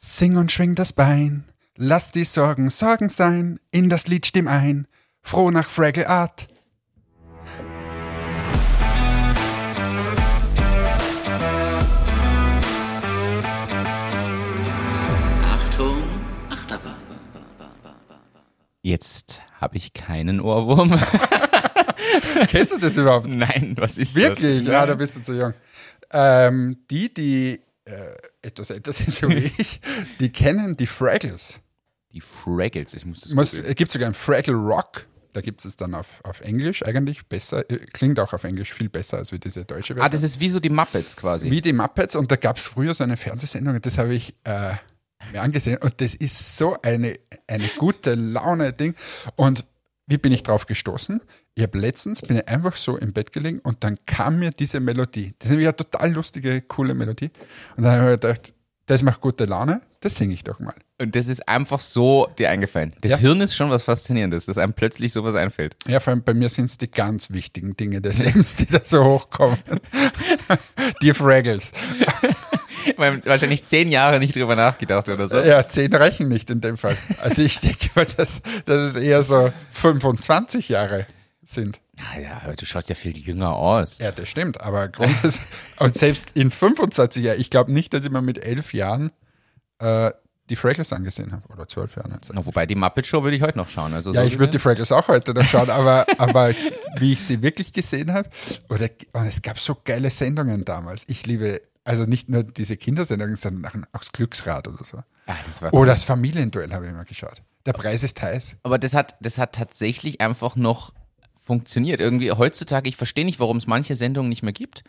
Sing und schwing das Bein, lass die Sorgen Sorgen sein, in das Lied stimm ein, froh nach Fraggle Art. Achtung, Achterbahn. Jetzt habe ich keinen Ohrwurm. Kennst du das überhaupt? Nein, was ist Wirklich? das? Ja, da bist du zu jung. Ähm, die, die äh, etwas älter sind so wie ich, die kennen die Fraggles. Die Fraggles, ich muss das Muss, es gibt sogar einen Fraggle Rock. Da gibt es dann auf, auf Englisch eigentlich besser, äh, klingt auch auf Englisch viel besser als wie diese deutsche Version. Ah, das ist wie so die Muppets quasi. wie die Muppets und da gab es früher so eine Fernsehsendung, das habe ich äh, mir angesehen und das ist so eine, eine gute Laune-Ding. Und wie bin ich drauf gestoßen? Ich habe letztens, bin ich einfach so im Bett gelegen und dann kam mir diese Melodie. Das ist nämlich eine total lustige, coole Melodie. Und dann habe ich mir gedacht, das macht gute Laune, das singe ich doch mal. Und das ist einfach so dir eingefallen. Das Ja. Hirn ist schon was Faszinierendes, dass einem plötzlich sowas einfällt. Ja, vor allem bei mir sind es die ganz wichtigen Dinge des Lebens, die da so hochkommen. die Fraggles. Wahrscheinlich zehn Jahre nicht drüber nachgedacht oder so. Ja, zehn reichen nicht in dem Fall. Also ich denke mal, dass, dass es eher so 25 Jahre sind. Ja, aber du schaust ja viel jünger aus. Ja, das stimmt. Aber grundsätzlich, und selbst in 25 Jahren, ich glaube nicht, dass ich mir mit elf Jahren äh, die Fraggles angesehen habe. Oder zwölf Jahren. Na, Wobei die Muppet Show würde ich heute noch schauen. Also Ja, so ich würde die Fraggles auch heute noch schauen, aber, aber wie ich sie wirklich gesehen habe, oder und es gab so geile Sendungen damals. Ich liebe, also nicht nur diese Kindersendungen, sondern auch das Glücksrad oder so. Ah, das war Oder das Familienduell habe ich immer geschaut. Der Preis ist heiß. Aber das hat, das hat tatsächlich einfach noch funktioniert. Irgendwie heutzutage, ich verstehe nicht, warum es manche Sendungen nicht mehr gibt.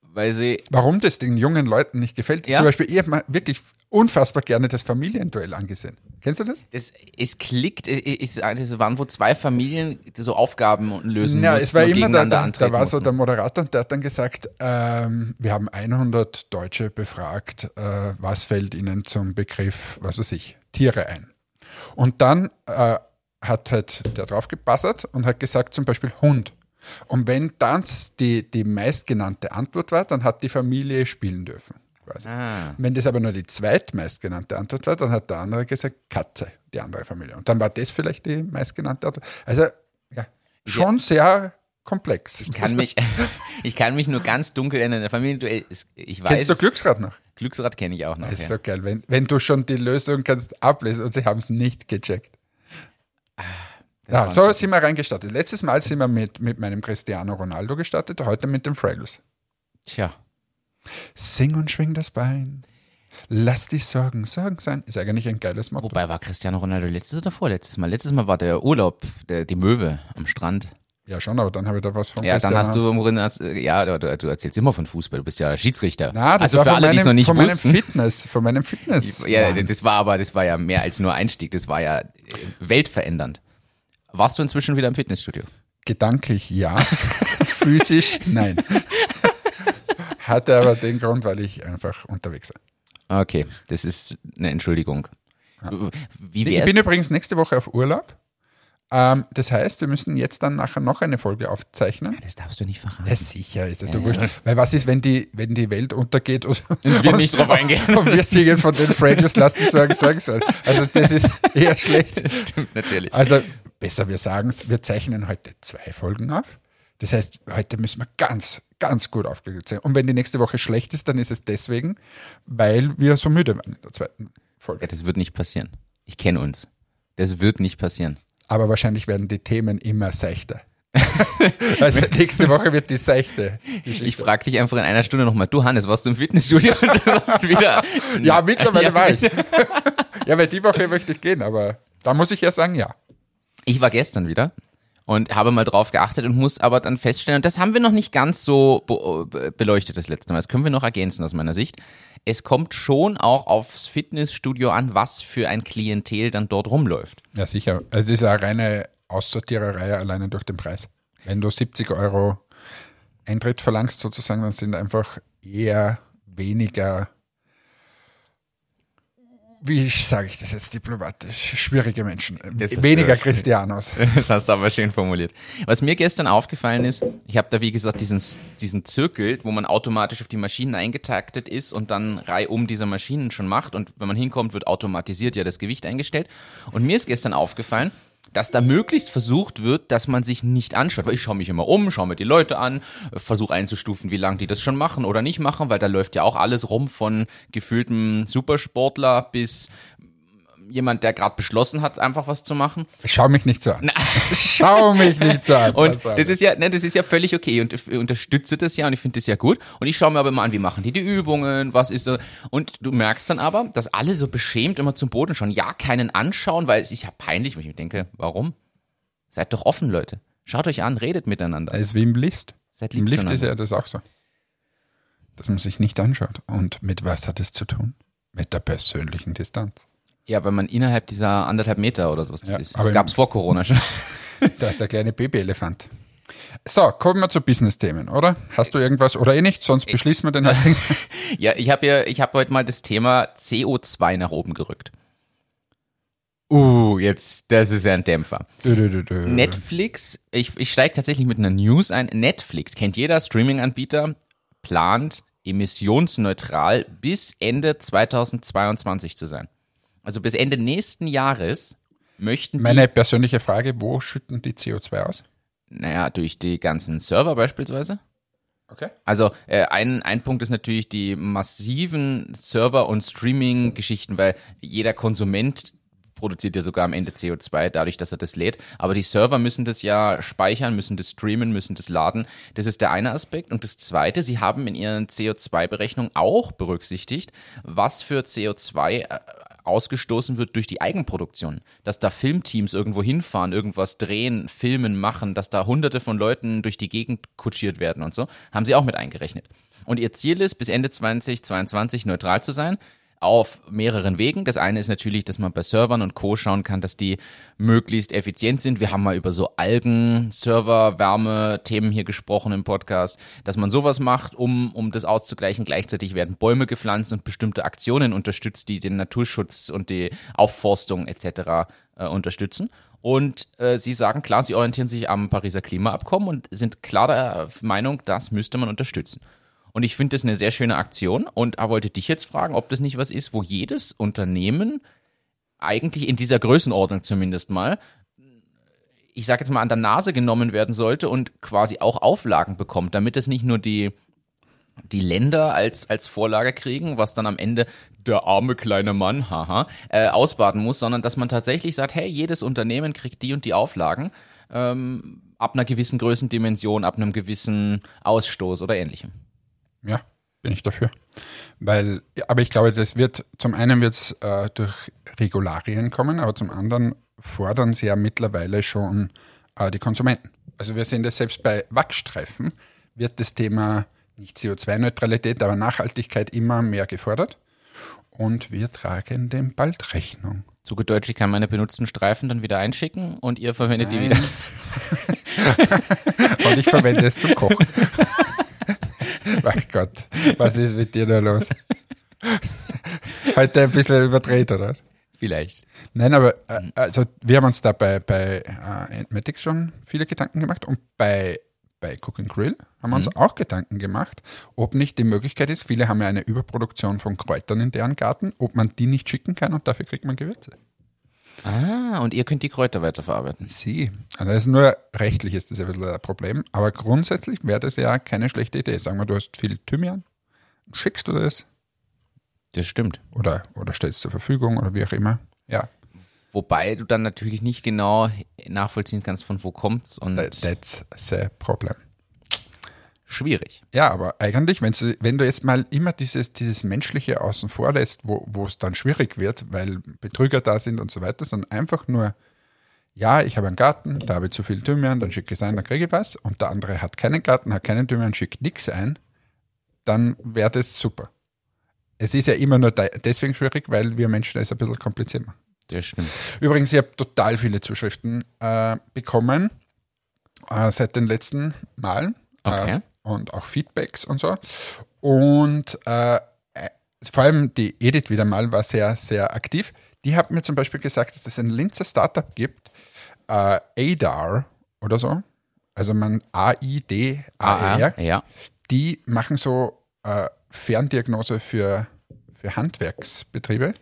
Weil sie, Warum das den jungen Leuten nicht gefällt. Ja. Zum Beispiel, ich habe mir wirklich unfassbar gerne das Familienduell angesehen. Kennst du das? es, es klickt, es, es, waren wo zwei Familien die so Aufgaben lösen Ja, es war immer da, da, da war so der Moderator und der hat dann gesagt, ähm, wir haben 100 Deutsche befragt, äh, was fällt ihnen zum Begriff, was weiß ich, Tiere ein. Und dann äh, hat halt der drauf gepassert und hat gesagt zum Beispiel Hund. Und wenn das die, die meistgenannte Antwort war, dann hat die Familie spielen dürfen. Ah. Wenn das aber nur die zweitmeistgenannte Antwort war, dann hat der andere gesagt Katze, die andere Familie. Und dann war das vielleicht die meistgenannte Antwort. Also ja, schon sehr komplex. Ich kann mich, ich kann mich nur ganz dunkel erinnern. Der Familienduell, ich weiß, Kennst du Glücksrad noch? Glücksrad kenne ich auch noch. Das ist Ja. so geil, wenn, wenn du schon die Lösung kannst ablesen und sie haben es nicht gecheckt. Das Ja, so sind wir reingestartet. Letztes Mal sind wir mit, mit meinem Cristiano Ronaldo gestartet, heute mit den Fraggles. Tja, Sing und schwing das Bein. Lass die Sorgen Sorgen sein. Ist eigentlich ein geiles Motto. wobei war Cristiano Ronaldo letztes oder vorletztes Mal? Letztes Mal war der Urlaub, der, die Möwe am Strand. Ja, schon, aber dann habe ich da was von Ja, dann hast du, worin hast, ja, du, du erzählst immer von Fußball. Du bist ja Schiedsrichter. Na, das also war für von alle, die es noch meinem- nicht von meinem wussten. Fitness, von meinem Fitness. Ja, Mann. das war aber, das war ja mehr als nur Einstieg. Das war ja äh, weltverändernd. Warst du inzwischen wieder im Fitnessstudio? Gedanklich ja, physisch nein. Hatte aber den Grund, weil ich einfach unterwegs war. Okay, das ist eine Entschuldigung. Wie Ich bin übrigens nächste Woche auf Urlaub. Ähm, das heißt, wir müssen jetzt dann nachher noch eine Folge aufzeichnen. das darfst du nicht verraten. Ja, sicher ist es Ja, ja, wurscht. Weil was ist, wenn die, wenn die Welt untergeht und, Und wir nicht drauf eingehen. und wir singen von den Fraggles, lass die Sorgen Sorgen sein. Also das ist eher schlecht. Stimmt natürlich. Also besser, wir sagen es, wir zeichnen heute zwei Folgen auf. Das heißt, heute müssen wir ganz, ganz gut aufgelegt sein. Und wenn die nächste Woche schlecht ist, dann ist es deswegen, weil wir so müde waren in der zweiten Ja, Folge. das wird nicht passieren. Ich kenne uns. Das wird nicht passieren. Aber wahrscheinlich werden die Themen immer seichter. also nächste Woche wird die seichte Geschichte. Ich frage dich einfach in einer Stunde nochmal, du Hannes, warst du im Fitnessstudio? Und du sagst wieder. ja, mittlerweile Ja. war ich. ja, weil die Woche möchte ich gehen, aber da muss ich ja sagen, ja. Ich war gestern wieder und habe mal drauf geachtet und muss aber dann feststellen, und das haben wir noch nicht ganz so be beleuchtet das letzte Mal, das können wir noch ergänzen aus meiner Sicht. Es kommt schon auch aufs Fitnessstudio an, was für ein Klientel dann dort rumläuft. Ja, sicher. Also es ist eine reine Aussortiererei alleine durch den Preis. Wenn du 70 Euro Eintritt verlangst sozusagen, dann sind einfach eher weniger wie sage ich das jetzt diplomatisch, schwierige Menschen. Weniger du- Christianos. Das hast du aber schön formuliert. Was mir gestern aufgefallen ist, ich habe da wie gesagt diesen, diesen Zirkel, wo man automatisch auf die Maschinen eingetaktet ist und dann reihum dieser Maschinen schon macht und wenn man hinkommt, wird automatisiert ja das Gewicht eingestellt. Und mir ist gestern aufgefallen, dass da möglichst versucht wird, dass man sich nicht anschaut. Weil ich schaue mich immer um, schaue mir die Leute an, versuche einzustufen, wie lange die das schon machen oder nicht machen, weil da läuft ja auch alles rum von gefühltem Supersportler bis jemand, der gerade beschlossen hat, einfach was zu machen. Schau mich nicht so an. Schau mich nicht so an. Und das ist ja, ne, das ist ja völlig okay und ich unterstütze das ja und ich finde das ja gut. Und ich schaue mir aber immer an, wie machen die die Übungen, was ist so. Und du merkst dann aber, dass alle so beschämt immer zum Boden schauen. Ja, keinen anschauen, weil es ist ja peinlich, wo ich mir denke, warum? Seid doch offen, Leute. Schaut euch an, redet miteinander. Das ist wie im Lift. Seid lieb Im zueinander. ist ja das auch so. Dass man sich nicht anschaut. Und mit was hat es zu tun? Mit der persönlichen Distanz. Ja, weil man innerhalb dieser anderthalb Meter oder sowas das Ja, ist. Das im- gab's vor Corona schon. Da ist der kleine Babyelefant. So, kommen wir zu Business-Themen, oder? Hast du irgendwas oder eh nicht? Sonst beschließen wir den heutigen. Ja, ich habe ja, ich habe heute mal das Thema CO2 nach oben gerückt. Uh, jetzt, das ist ja ein Dämpfer. Dö, dö, dö. Netflix, ich, ich steige tatsächlich mit einer News ein. Netflix, kennt jeder Streaming-Anbieter, plant emissionsneutral bis Ende 2022 zu sein. Also bis Ende nächsten Jahres möchten die, Meine persönliche Frage, wo schütten die CO2 aus? naja, durch die ganzen Server beispielsweise. Okay. Also äh, ein, ein Punkt ist natürlich die massiven Server- und Streaming-Geschichten, weil jeder Konsument produziert ja sogar am Ende CO2, dadurch, dass er das lädt. Aber die Server müssen das ja speichern, müssen das streamen, müssen das laden. Das ist der eine Aspekt. Und das zweite, sie haben in ihren CO2-Berechnungen auch berücksichtigt, was für CO2 äh, ausgestoßen wird durch die Eigenproduktion. Dass da Filmteams irgendwo hinfahren, irgendwas drehen, filmen, machen, dass da hunderte von Leuten durch die Gegend kutschiert werden und so, haben sie auch mit eingerechnet. Und ihr Ziel ist, bis Ende 2022 neutral zu sein, auf mehreren Wegen. Das eine ist natürlich, dass man bei Servern und Co. schauen kann, dass die möglichst effizient sind. Wir haben mal über so Algen, Server, Wärme, Themen hier gesprochen im Podcast, dass man sowas macht, um, um das auszugleichen. Gleichzeitig werden Bäume gepflanzt und bestimmte Aktionen unterstützt, die den Naturschutz und die Aufforstung etc. Äh, unterstützen. Und äh, sie sagen klar, sie orientieren sich am Pariser Klimaabkommen und sind klar der Meinung, das müsste man unterstützen. Und ich finde das eine sehr schöne Aktion und wollte dich jetzt fragen, ob das nicht was ist, wo jedes Unternehmen eigentlich in dieser Größenordnung zumindest mal, ich sage jetzt mal, an der Nase genommen werden sollte und quasi auch Auflagen bekommt, damit es nicht nur die, die Länder als, als Vorlage kriegen, was dann am Ende der arme kleine Mann, haha, äh, ausbaden muss, sondern dass man tatsächlich sagt, hey, jedes Unternehmen kriegt die und die Auflagen ähm, ab einer gewissen Größendimension, ab einem gewissen Ausstoß oder ähnlichem. Ja, bin ich dafür. Weil, ja, aber ich glaube, das wird, zum einen wird es äh, durch Regularien kommen, aber zum anderen fordern sie ja mittlerweile schon äh, die Konsumenten. Also wir sehen das selbst bei Wachstreifen, wird das Thema nicht CO2-Neutralität, aber Nachhaltigkeit immer mehr gefordert. Und wir tragen dem bald Rechnung. Zugedeutscht, ich kann meine benutzten Streifen dann wieder einschicken und ihr verwendet die wieder. Und ich verwende es zum Kochen. Ach Gott, was ist mit dir da los? Heute ein bisschen überdreht, oder was? Vielleicht. Nein, aber äh, also wir haben uns da bei, bei äh, Entmatics schon viele Gedanken gemacht und bei, bei Cook and Grill haben wir uns auch Gedanken gemacht, ob nicht die Möglichkeit ist, viele haben ja eine Überproduktion von Kräutern in deren Garten, ob man die nicht schicken kann und dafür kriegt man Gewürze. Ah, und ihr könnt die Kräuter weiterverarbeiten. Sie. Also das ist nur rechtlich ist das ein bisschen ein Problem, aber grundsätzlich wäre das ja keine schlechte Idee. Sagen wir, du hast viel Thymian, schickst du das Das stimmt. oder, oder stellst zur Verfügung oder wie auch immer. Ja, Wobei du dann natürlich nicht genau nachvollziehen kannst, von wo kommt's und that, that's the problem. Schwierig. Ja, aber eigentlich, wenn du, wenn du jetzt mal immer dieses, dieses Menschliche außen vor lässt, wo, es dann schwierig wird, weil Betrüger da sind und so weiter, sondern einfach nur, ja, ich habe einen Garten, da habe ich zu viel Thymian, dann schicke ich es ein, dann kriege ich was, und der andere hat keinen Garten, hat keinen Thymian, schickt nichts ein, dann wäre das super. Es ist ja immer nur de- deswegen schwierig, weil wir Menschen das ein bisschen kompliziert machen. Das stimmt. Übrigens, ich habe total viele Zuschriften äh, bekommen äh, seit den letzten Malen Okay. äh, und auch Feedbacks und so. Und äh, vor allem die Edith wieder mal war sehr, sehr aktiv. Die hat mir zum Beispiel gesagt, dass es ein Linzer Startup gibt, äh, ADAR oder so. Also man A-I-D-A-R. Ja. Die machen so äh, Ferndiagnose für, für Handwerksbetriebe.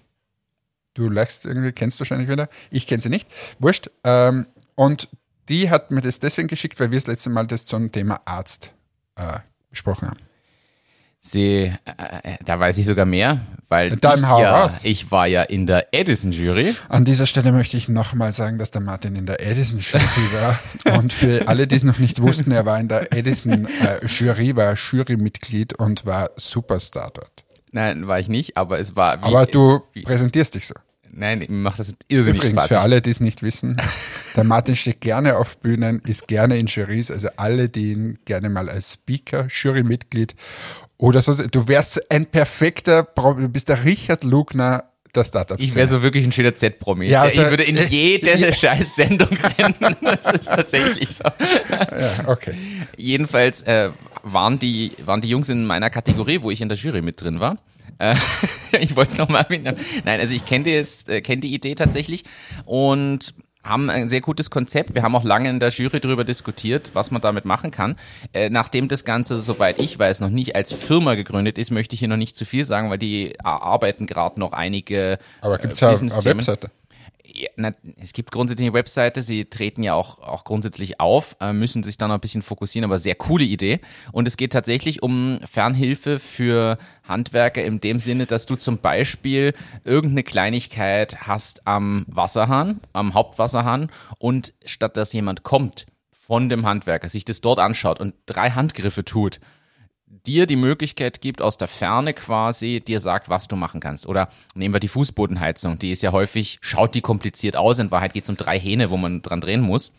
Du lachst irgendwie, kennst du wahrscheinlich wieder. Ich kenne sie nicht. Wurscht. Ähm, und die hat mir das deswegen geschickt, weil wir das letzte Mal das zum Thema Arzt äh, besprochen haben. Sie, äh, da weiß ich sogar mehr, weil Dann ich, hau ja, raus. ich war ja in der Edison-Jury. An dieser Stelle möchte ich nochmal sagen, dass der Martin in der Edison-Jury war. Und für alle, die es noch nicht wussten, er war in der Edison-Jury, war Jurymitglied und war Superstar dort. Nein, war ich nicht, aber es war. Wie, Aber du Wie, präsentierst dich so. Nein, mir macht das irrsinnig Übrigens, Spaß. für alle, die es nicht wissen, der Martin steht gerne auf Bühnen, ist gerne in Jurys, also alle, die ihn gerne mal als Speaker, Jurymitglied oder so, du wärst ein perfekter, du bist der Richard Lugner der startup Ich wäre so wirklich ein schöner Z-Promi. Ja, also, ich würde in jede ja. scheiß Sendung rennen. Das ist tatsächlich so. Ja, okay. Jedenfalls äh, waren, die, waren die Jungs in meiner Kategorie, wo ich in der Jury mit drin war. Äh, ich wollte es nochmal erwähnen. Nein, also ich kenne die, äh, kenn die Idee tatsächlich und haben ein sehr gutes Konzept. Wir haben auch lange in der Jury darüber diskutiert, was man damit machen kann. Äh, nachdem das Ganze, soweit ich weiß, noch nicht als Firma gegründet ist, möchte ich hier noch nicht zu viel sagen, weil die arbeiten gerade noch einige Aber gibt es äh, ja eine. Webseite? Ja, na, es gibt grundsätzlich eine Webseite, sie treten ja auch, auch grundsätzlich auf, äh, müssen sich dann noch ein bisschen fokussieren, aber sehr coole Idee. Und es geht tatsächlich um Fernhilfe für Handwerker in dem Sinne, dass du zum Beispiel irgendeine Kleinigkeit hast am Wasserhahn, am Hauptwasserhahn und statt dass jemand kommt von dem Handwerker, sich das dort anschaut und drei Handgriffe tut, dir die Möglichkeit gibt, aus der Ferne quasi dir sagt, was du machen kannst. Oder nehmen wir die Fußbodenheizung, die ist ja häufig, schaut die kompliziert aus, in Wahrheit geht es um drei Hähne, wo man dran drehen muss.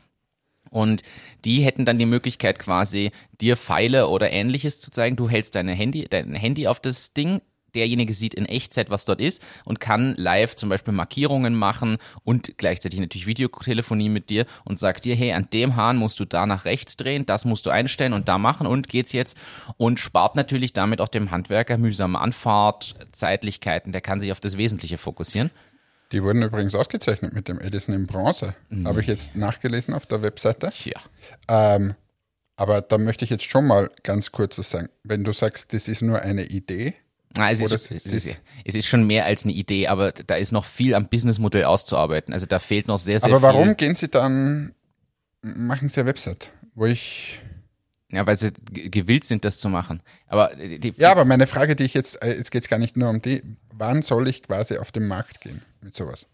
Und die hätten dann die Möglichkeit quasi, dir Pfeile oder ähnliches zu zeigen. Du hältst deine Handy, dein Handy auf das Ding, derjenige sieht in Echtzeit, was dort ist und kann live zum Beispiel Markierungen machen und gleichzeitig natürlich Videotelefonie mit dir und sagt dir, hey, an dem Hahn musst du da nach rechts drehen, das musst du einstellen und da machen und geht's jetzt und spart natürlich damit auch dem Handwerker mühsame Anfahrt, Zeitlichkeiten, der kann sich auf das Wesentliche fokussieren. Die wurden übrigens ausgezeichnet mit dem Edison in Bronze. Mhm. Habe ich jetzt nachgelesen auf der Webseite. Tja. Ähm, aber da möchte ich jetzt schon mal ganz kurz was sagen. Wenn du sagst, das ist nur eine Idee, Ah, es, ist, es ist- ist, es ist schon mehr als eine Idee, aber da ist noch viel am Businessmodell auszuarbeiten. Also da fehlt noch sehr, sehr aber viel. warum gehen sie dann, machen sie eine Website, wo ich, Ja, weil sie ge- gewillt sind, das zu machen. Aber die, die, ja, aber meine Frage, die ich jetzt, äh, jetzt geht es gar nicht nur um die, wann soll ich quasi auf den Markt gehen mit sowas?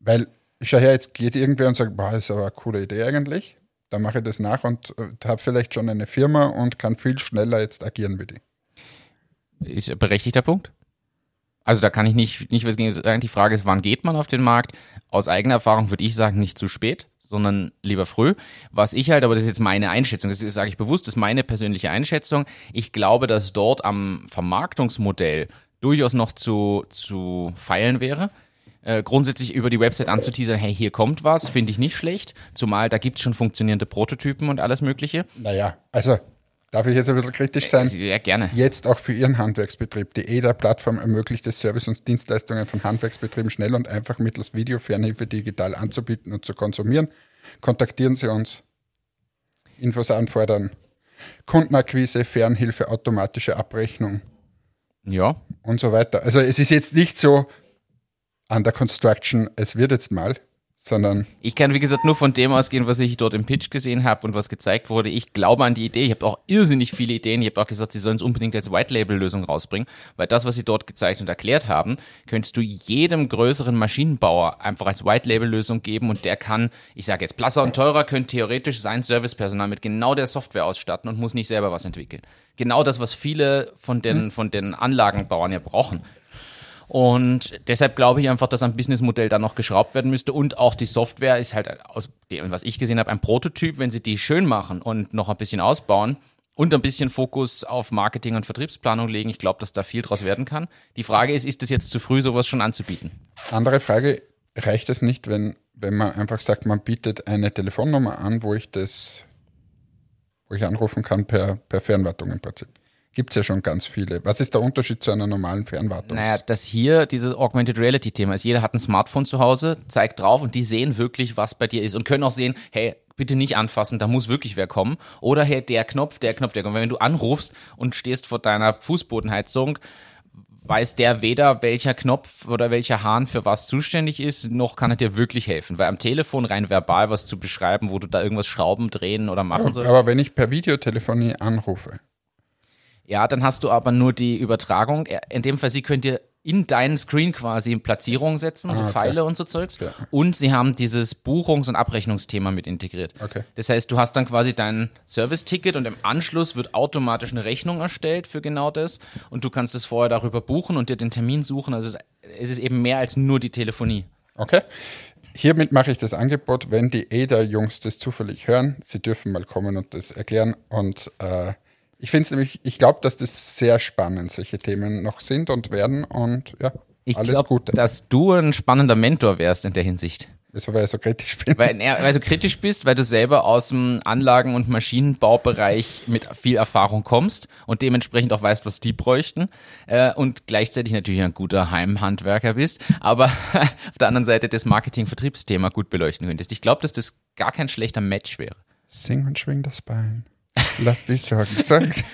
Weil, schau her, jetzt geht irgendwer und sagt, boah, das ist aber eine coole Idee eigentlich, dann mache ich das nach und äh, habe vielleicht schon eine Firma und kann viel schneller jetzt agieren wie die. ist ein berechtigter Punkt. Also da kann ich nicht, nicht was gegen sagen. Die Frage ist, wann geht man auf den Markt? Aus eigener Erfahrung würde ich sagen, nicht zu spät, sondern lieber früh. Was ich halt, aber das ist jetzt meine Einschätzung, das ist, sage ich bewusst, das ist meine persönliche Einschätzung. Ich glaube, dass dort am Vermarktungsmodell durchaus noch zu, zu feilen wäre. Äh, grundsätzlich über die Website anzuteasern, hey, hier kommt was, finde ich nicht schlecht. Zumal da gibt es schon funktionierende Prototypen und alles Mögliche. Naja, also, darf ich jetzt ein bisschen kritisch sein? Ja, gerne. Jetzt auch für Ihren Handwerksbetrieb. Die EDA-Plattform ermöglicht es, Service und Dienstleistungen von Handwerksbetrieben schnell und einfach mittels Videofernhilfe digital anzubieten und zu konsumieren. Kontaktieren Sie uns. Infos anfordern. Kundenakquise, Fernhilfe, automatische Abrechnung Ja, und so weiter. Also es ist jetzt nicht so under construction, es wird jetzt mal, sondern Ich kann, wie gesagt, nur von dem ausgehen, was ich dort im Pitch gesehen habe und was gezeigt wurde. Ich glaube an die Idee. Ich habe auch irrsinnig viele Ideen. Ich habe auch gesagt, sie sollen es unbedingt als White-Label-Lösung rausbringen, weil das, was sie dort gezeigt und erklärt haben, könntest du jedem größeren Maschinenbauer einfach als White-Label-Lösung geben und der kann, ich sage jetzt, Plasser und Teurer können theoretisch sein Servicepersonal mit genau der Software ausstatten und muss nicht selber was entwickeln. Genau das, was viele von den, von den Anlagenbauern ja brauchen. Und deshalb glaube ich einfach, dass am Businessmodell da noch geschraubt werden müsste. Und auch die Software ist halt aus dem, was ich gesehen habe, ein Prototyp. Wenn sie die schön machen und noch ein bisschen ausbauen und ein bisschen Fokus auf Marketing und Vertriebsplanung legen, ich glaube, dass da viel draus werden kann. Die Frage ist, ist es jetzt zu früh, sowas schon anzubieten? Andere Frage, reicht es nicht, wenn, wenn man einfach sagt, man bietet eine Telefonnummer an, wo ich das, wo ich anrufen kann per, per Fernwartung im Prinzip? Gibt es ja schon ganz viele. Was ist der Unterschied zu einer normalen Fernwartung? Naja, dass hier dieses Augmented Reality Thema ist. Jeder hat ein Smartphone zu Hause, zeigt drauf und die sehen wirklich, was bei dir ist und können auch sehen, hey, bitte nicht anfassen, da muss wirklich wer kommen. Oder hey, der Knopf, der Knopf, der kommt. Wenn du anrufst und stehst vor deiner Fußbodenheizung, weiß der weder, welcher Knopf oder welcher Hahn für was zuständig ist, noch kann er dir wirklich helfen. Weil am Telefon rein verbal was zu beschreiben, wo du da irgendwas schrauben, drehen oder machen sollst. Aber wenn ich per Videotelefonie anrufe, Ja, dann hast du aber nur die Übertragung. In dem Fall, sie können dir in deinen Screen quasi Platzierungen setzen, so Ah, okay. Pfeile und so Zeugs. Ja. Und sie haben dieses Buchungs- und Abrechnungsthema mit integriert. Okay. Das heißt, du hast dann quasi dein Service-Ticket und im Anschluss wird automatisch eine Rechnung erstellt für genau das. Und du kannst es vorher darüber buchen und dir den Termin suchen. Also es ist eben mehr als nur die Telefonie. okay? Hiermit mache ich das Angebot, wenn die EDA-Jungs das zufällig hören, sie dürfen mal kommen und das erklären. Und äh, ich finde es nämlich, ich glaube, dass das sehr spannend solche Themen noch sind und werden. Und ja, Ich alles glaube, Gute. dass du ein spannender Mentor wärst in der Hinsicht. Wieso, weil ich so kritisch bin. Weil, weil du kritisch bist, weil du selber aus dem Anlagen- und Maschinenbaubereich mit viel Erfahrung kommst und dementsprechend auch weißt, was die bräuchten äh, und gleichzeitig natürlich ein guter Heimhandwerker bist, aber auf der anderen Seite das Marketing-Vertriebsthema gut beleuchten könntest. Ich glaube, dass das gar kein schlechter Match wäre. Sing und schwing das Bein. Lass dich sorgen. Sorgen's.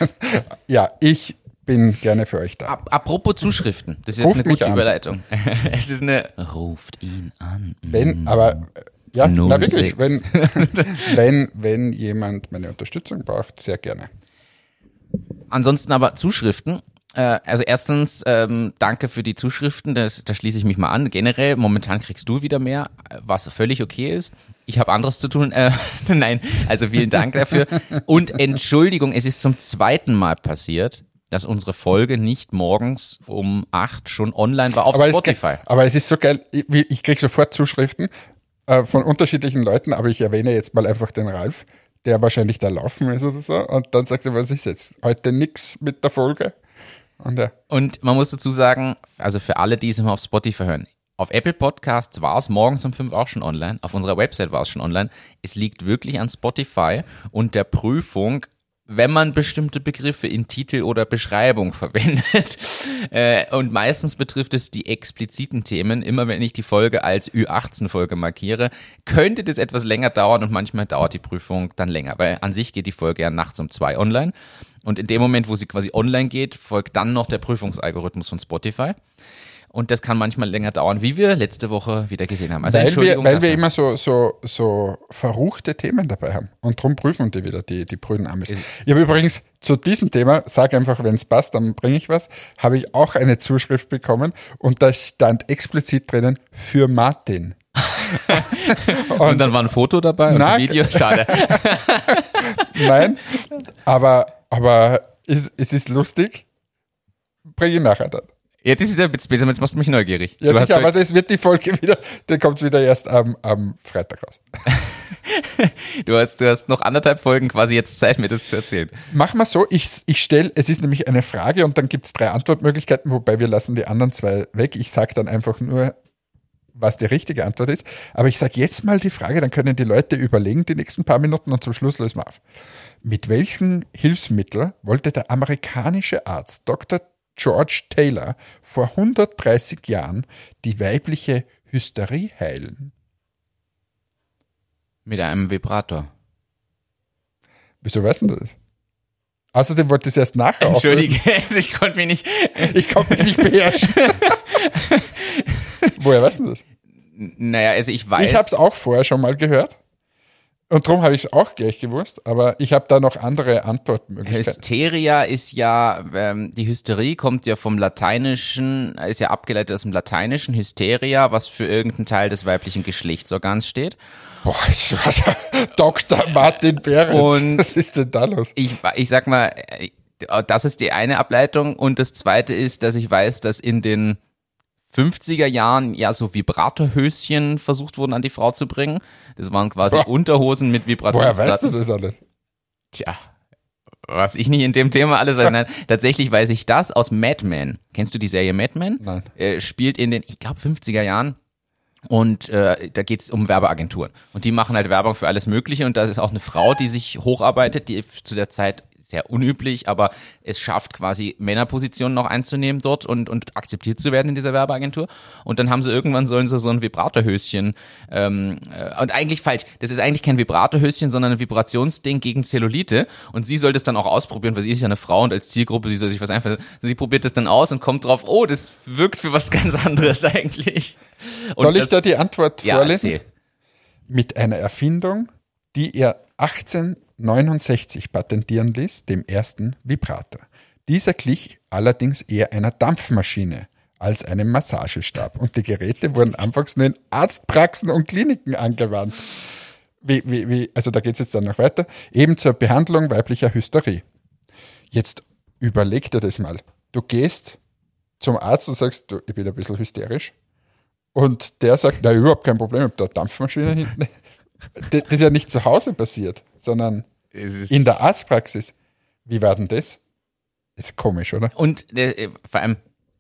ja, ich bin gerne für euch da. Ap apropos Zuschriften, das ist jetzt Ruft eine gute. Überleitung. es ist eine Ruft ihn an. Wenn, aber ja, na wirklich, wenn, wenn, wenn jemand meine Unterstützung braucht, sehr gerne. Ansonsten aber Zuschriften. Äh, also erstens, ähm, danke für die Zuschriften, das, da schließe ich mich mal an. Generell, momentan kriegst du wieder mehr, was völlig okay ist. Ich habe anderes zu tun. Äh, nein, also vielen Dank dafür. Und Entschuldigung, es ist zum zweiten Mal passiert, dass unsere Folge nicht morgens um acht schon online war auf Aber es, Spotify. ge- aber es ist so geil, ich, ich kriege sofort Zuschriften äh, von unterschiedlichen Leuten, aber ich erwähne jetzt mal einfach den Ralf, der wahrscheinlich da laufen ist oder so. Und dann sagt er, was ist jetzt? Heute nix mit der Folge. Und ja, Und man muss dazu sagen, also für alle, die es immer auf Spotify hören, auf Apple Podcasts war es morgens um fünf auch schon online, auf unserer Website war es schon online. Es liegt wirklich an Spotify und der Prüfung, wenn man bestimmte Begriffe in Titel oder Beschreibung verwendet. Äh, und meistens betrifft es die expliziten Themen. Immer wenn ich die Folge als Ü18-Folge markiere, könnte das etwas länger dauern und manchmal dauert die Prüfung dann länger, weil an sich geht die Folge ja nachts um zwei online. Und in dem Moment, wo sie quasi online geht, folgt dann noch der Prüfungsalgorithmus von Spotify. Und das kann manchmal länger dauern, wie wir letzte Woche wieder gesehen haben. Also weil wir, Entschuldigung weil wir dafür. immer so, so, so verruchte Themen dabei haben. Und drum prüfen die wieder, die, die brüden Amis. Ist- Ich habe übrigens zu diesem Thema, sag einfach, wenn es passt, dann bringe ich was, habe ich auch eine Zuschrift bekommen und da stand explizit drinnen für Martin. Und dann war ein Foto dabei und Na, ein Video. Schade. Nein, aber, aber es, es ist lustig. Bringe ich nachher dann. Ja, das ist ja jetzt, jetzt machst du mich neugierig. Ja, du sicher, aber es wird die Folge wieder, der kommt wieder erst am, am Freitag raus. Du hast, du hast noch anderthalb Folgen quasi jetzt Zeit, mir das zu erzählen. Machen wir so, ich, ich stelle, es ist nämlich eine Frage und dann gibt es drei Antwortmöglichkeiten, wobei wir lassen die anderen zwei weg. Ich sage dann einfach nur, was die richtige Antwort ist. Aber ich sage jetzt mal die Frage, dann können die Leute überlegen die nächsten paar Minuten und zum Schluss lösen wir auf. Mit welchem Hilfsmittel wollte der amerikanische Arzt Dr. George Taylor vor 130 Jahren die weibliche Hysterie heilen? Mit einem Vibrator. Wieso weißt du das? Außerdem wollte ich es erst nachher. Entschuldige, also ich konnte mich nicht. Ich konnte mich nicht beherrschen. Woher weißt du das? Naja, also ich weiß. Ich habe es auch vorher schon mal gehört. Und darum habe ich es auch gleich gewusst. Aber ich habe da noch andere Antwortmöglichkeiten. Hysteria ist ja, ähm, die Hysterie kommt ja vom Lateinischen, ist ja abgeleitet aus dem Lateinischen, Hysteria, was für irgendeinen Teil des weiblichen Geschlechtsorgans steht. Boah, ich war ja Dr. Martin Behrens. Und- Was ist denn da los? Ich, ich sag mal, äh, das ist die eine Ableitung und das zweite ist, dass ich weiß, dass in den 50er Jahren ja so Vibratorhöschen versucht wurden an die Frau zu bringen. Das waren quasi Boah. Unterhosen mit Woher Vibrationsplatten. weißt du das alles? Tja, was ich nicht in dem Thema alles weiß. Nein, tatsächlich weiß ich das aus Mad Men. Kennst du die Serie Mad Men? Nein. Äh, spielt in den, ich glaube, 50er Jahren. Und äh, da geht's um Werbeagenturen. Und die machen halt Werbung für alles Mögliche. Und da ist auch eine Frau, die sich hocharbeitet, die zu der Zeit sehr unüblich, aber es schafft quasi Männerpositionen noch einzunehmen dort und, und akzeptiert zu werden in dieser Werbeagentur. Und dann haben sie irgendwann sollen sie so ein Vibratorhöschen ähm, äh, und eigentlich falsch. Das ist eigentlich kein Vibratorhöschen, sondern ein Vibrationsding gegen Zellulite. Und sie soll das dann auch ausprobieren, weil sie ist ja eine Frau und als Zielgruppe, sie soll sich was einfallen. Sie probiert das dann aus und kommt drauf, oh, das wirkt für was ganz anderes eigentlich. Und Soll ich das, da die Antwort ja, vorlesen? erzähl. Mit einer Erfindung, die er 1869 patentieren ließ, dem ersten Vibrator. Dieser glich allerdings eher einer Dampfmaschine als einem Massagestab und die Geräte wurden anfangs nur in Arztpraxen und Kliniken angewandt. Wie, wie, wie, also da geht es jetzt dann noch weiter. Eben zur Behandlung weiblicher Hysterie. Jetzt überleg dir das mal. Du gehst zum Arzt und sagst, du, ich bin ein bisschen hysterisch. Und der sagt, na, überhaupt kein Problem, ich habe da eine Dampfmaschine hinten. Das ist ja nicht zu Hause passiert, sondern in der Arztpraxis. Wie war denn das? Ist komisch, oder? Und äh, vor allem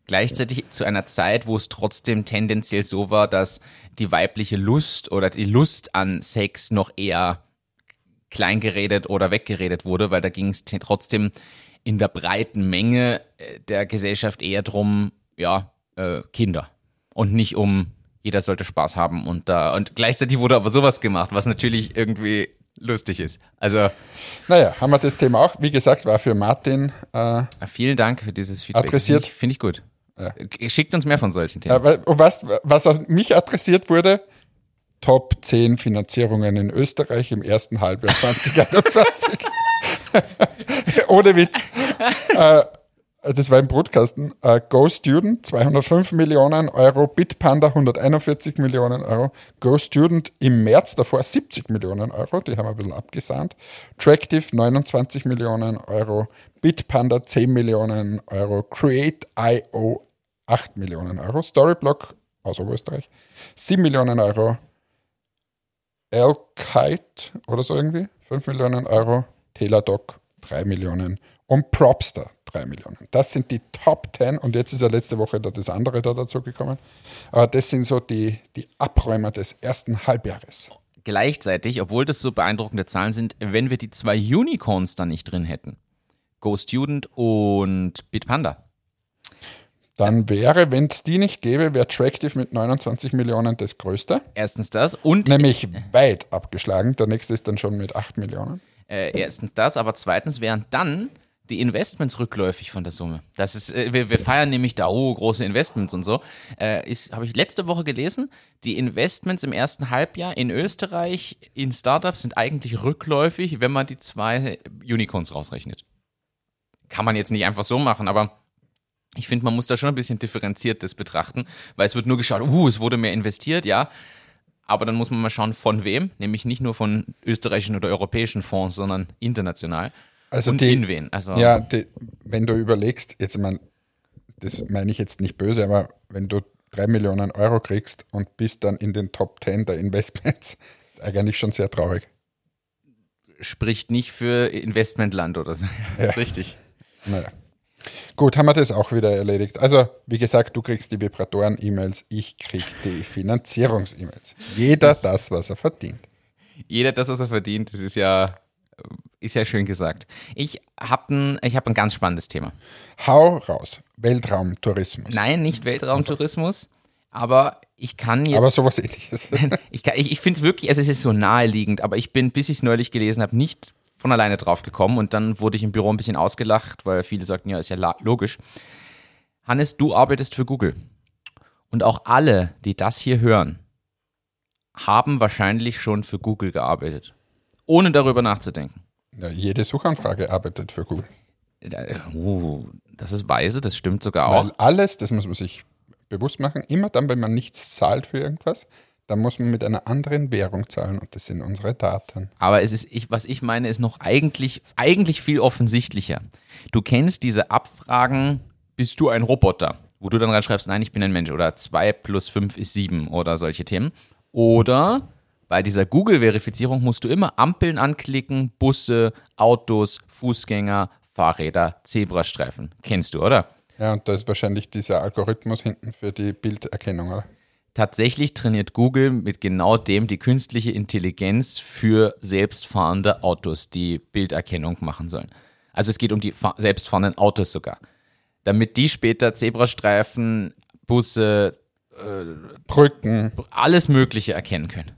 gleichzeitig zu einer Zeit, wo es trotzdem tendenziell so war, dass die weibliche Lust oder die Lust an Sex noch eher kleingeredet oder weggeredet wurde, weil da ging es trotzdem in der breiten Menge äh, der Gesellschaft eher drum, ja, äh, Kinder und nicht um jeder sollte Spaß haben und da und gleichzeitig wurde aber sowas gemacht, was natürlich irgendwie lustig ist. Also Naja, haben wir das Thema auch. Wie gesagt, war für Martin. Äh, vielen Dank für dieses Feedback. Adressiert. Finde ich, find ich gut. Ja. Äh, Schickt uns mehr von solchen Themen. Ja, und was, was auf mich adressiert wurde, Top 10 Finanzierungen in Österreich im ersten Halbjahr 2021. Ohne Witz. äh, das war im Brutkasten. Äh, Go Student 205 Millionen Euro, Bitpanda 141 Millionen Euro, Go Student im März davor 70 Millionen Euro, die haben wir ein bisschen abgesahnt. Tractive 29 Millionen Euro, Bitpanda 10 Millionen Euro, Create.io 8 Millionen Euro, Storyblock aus Oberösterreich 7 Millionen Euro, Elkite oder so irgendwie 5 Millionen Euro, Teladoc 3 Millionen und Propster 3 Millionen. Das sind die Top 10 und jetzt ist ja letzte Woche da das andere da dazu gekommen. Aber das sind so die, die Abräumer des ersten Halbjahres. Gleichzeitig, obwohl das so beeindruckende Zahlen sind, wenn wir die zwei Unicorns da nicht drin hätten, Go Student und Bitpanda, Dann wäre, wenn es die nicht gäbe, wäre Tractive mit 29 Millionen das größte. erstens das und Nämlich weit abgeschlagen. Der nächste ist dann schon mit 8 Millionen. äh, erstens das, aber zweitens wären dann die Investments rückläufig von der Summe. Das ist, äh, wir, wir feiern nämlich da, oh, große Investments und so. Äh, habe ich letzte Woche gelesen, die Investments im ersten Halbjahr in Österreich in Startups sind eigentlich rückläufig, wenn man die zwei Unicorns rausrechnet. Kann man jetzt nicht einfach so machen, aber ich finde, man muss da schon ein bisschen differenziert das betrachten, weil es wird nur geschaut, uh, es wurde mehr investiert, ja. Aber dann muss man mal schauen, von wem, nämlich nicht nur von österreichischen oder europäischen Fonds, sondern international. Also und die- in wen. Also Ja, die, wenn du überlegst, jetzt mal, das meine ich jetzt nicht böse, aber wenn du 3 Millionen Euro kriegst und bist dann in den Top 10 der Investments, ist eigentlich schon sehr traurig. spricht nicht für Investmentland oder so. Das ist richtig. Naja. Gut, haben wir das auch wieder erledigt. Also, wie gesagt, du kriegst die Vibratoren-E-Mails, ich krieg die Finanzierungs-E-Mails. Jeder das, was er verdient. Jeder das, was er verdient, das ist ja, ist ja schön gesagt. Ich habe ein, ich hab ein ganz spannendes Thema. Hau raus. Weltraumtourismus. Nein, nicht Weltraumtourismus, aber ich kann jetzt. Aber sowas ähnliches. Ich, kann- ich, ich finde es wirklich, also es ist so naheliegend, aber ich bin, bis ich es neulich gelesen habe, nicht von alleine drauf gekommen und dann wurde ich im Büro ein bisschen ausgelacht, weil viele sagten, ja, ist ja logisch. Hannes, du arbeitest für Google. Und auch alle, die das hier hören, haben wahrscheinlich schon für Google gearbeitet. Ohne darüber nachzudenken. Ja, jede Suchanfrage arbeitet für Google. Uh, das ist weise, das stimmt sogar auch. Weil alles, das muss man sich bewusst machen, immer dann, wenn man nichts zahlt für irgendwas, dann muss man mit einer anderen Währung zahlen und das sind unsere Daten. Aber es ist, ich, was ich meine, ist noch eigentlich, eigentlich viel offensichtlicher. Du kennst diese Abfragen, bist du ein Roboter? Wo du dann reinschreibst, nein, ich bin ein Mensch. Oder 2 plus 5 ist 7 oder solche Themen. Oder bei dieser Google-Verifizierung musst du immer Ampeln anklicken, Busse, Autos, Fußgänger, Fahrräder, Zebrastreifen. Kennst du, oder? Ja, und da ist wahrscheinlich dieser Algorithmus hinten für die Bilderkennung, oder? Tatsächlich trainiert Google mit genau dem die künstliche Intelligenz für selbstfahrende Autos, die Bilderkennung machen sollen. Also es geht um die fa- selbstfahrenden Autos sogar. Damit die später Zebrastreifen, Busse, Brücken. alles Mögliche erkennen können.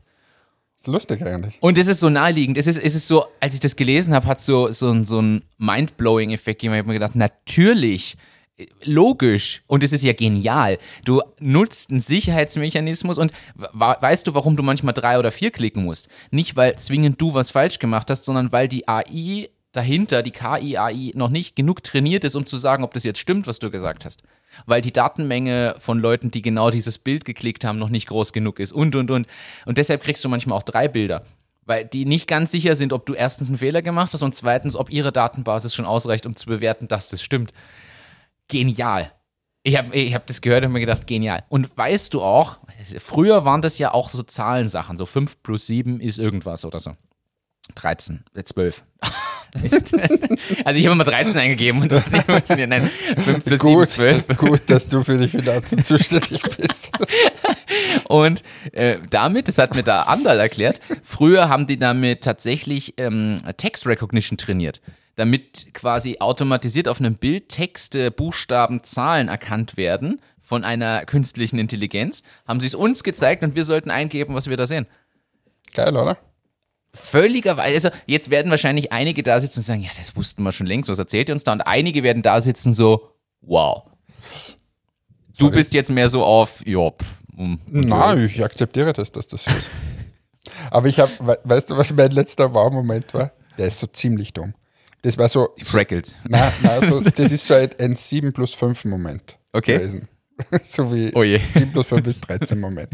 Ist lustig eigentlich. Und es ist so naheliegend. Es ist, es ist so, als ich das gelesen habe, hat so, so, so ein Mind-Blowing-Effekt gegeben. Ich habe mir gedacht, natürlich, äh, logisch. Und es ist ja genial. Du nutzt einen Sicherheitsmechanismus und weißt du, warum du manchmal drei oder vier klicken musst? Nicht, weil zwingend du was falsch gemacht hast, sondern weil die AI dahinter, die KI-AI, noch nicht genug trainiert ist, um zu sagen, ob das jetzt stimmt, was du gesagt hast. Weil die Datenmenge von Leuten, die genau dieses Bild geklickt haben, noch nicht groß genug ist und, und, und. Und deshalb kriegst du manchmal auch drei Bilder. Weil die nicht ganz sicher sind, ob du erstens einen Fehler gemacht hast und zweitens, ob ihre Datenbasis schon ausreicht, um zu bewerten, dass das stimmt. Genial. Ich habe ich hab das gehört und mir gedacht, genial. Und weißt du auch, früher waren das ja auch so Zahlensachen, so 5 plus 7 ist irgendwas oder so. 13, äh, 12. Mist. also ich habe immer 13 eingegeben und es hat nicht funktioniert. Nein, 5 plus 7, Gut, 12. gut, dass du für die Finanzen zuständig bist. Und äh, damit, das hat mir da Andal erklärt, früher haben die damit tatsächlich ähm, Text Recognition trainiert. Damit quasi automatisiert auf einem Bild Texte, Buchstaben, Zahlen erkannt werden von einer künstlichen Intelligenz, haben sie es uns gezeigt und wir sollten eingeben, was wir da sehen. Geil, oder? Völligerweise, also jetzt werden wahrscheinlich einige da sitzen und sagen, ja, das wussten wir schon längst, was erzählt ihr uns da? Und einige werden da sitzen so, wow. Du Sorry. bist jetzt mehr so auf, ja, pff, mm, Nein, ich akzeptiere das, dass das so ist. Aber ich habe, weißt du, was mein letzter Wow-Moment war? Der ist so ziemlich dumm. Das war so, Freckles. na, na, so, das ist so ein, ein 7 plus 5 Moment Okay. gewesen. So wie Oh je. 7 plus 5 ist 13 Moment.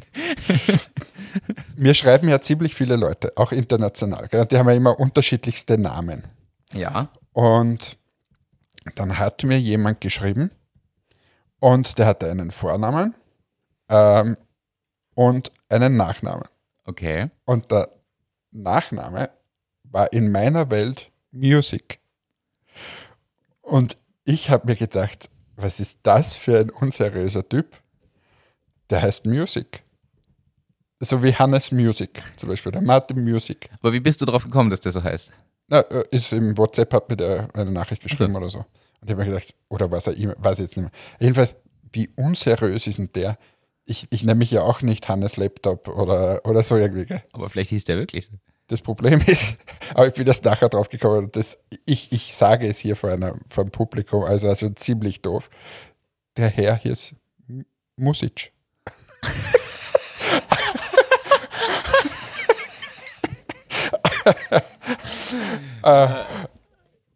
Mir schreiben ja ziemlich viele Leute, auch international. Gell? Die haben ja immer unterschiedlichste Namen. Ja. Und dann hat mir jemand geschrieben und der hatte einen Vornamen ähm, und einen Nachnamen. Okay. Und der Nachname war in meiner Welt Music. Und ich habe mir gedacht, was ist das für ein unseriöser Typ? Der heißt Music. So wie Hannes Music zum Beispiel, der Martin Music. Aber wie bist du drauf gekommen, dass der so heißt? Na, äh, ist im WhatsApp, hat mir der eine Nachricht geschrieben oder so. Und ich habe mir gedacht, oder was er immer, weiß ich jetzt nicht mehr. Jedenfalls, wie unseriös ist denn der? Ich, ich nenne mich ja auch nicht Hannes Laptop oder, oder so irgendwie. Gell? Aber vielleicht hieß der wirklich so. Das Problem ist, aber ich bin erst nachher drauf gekommen, und das, ich, ich sage es hier vor, einer, vor einem Publikum, also, also ziemlich doof. Der Herr hier ist M- Music. äh,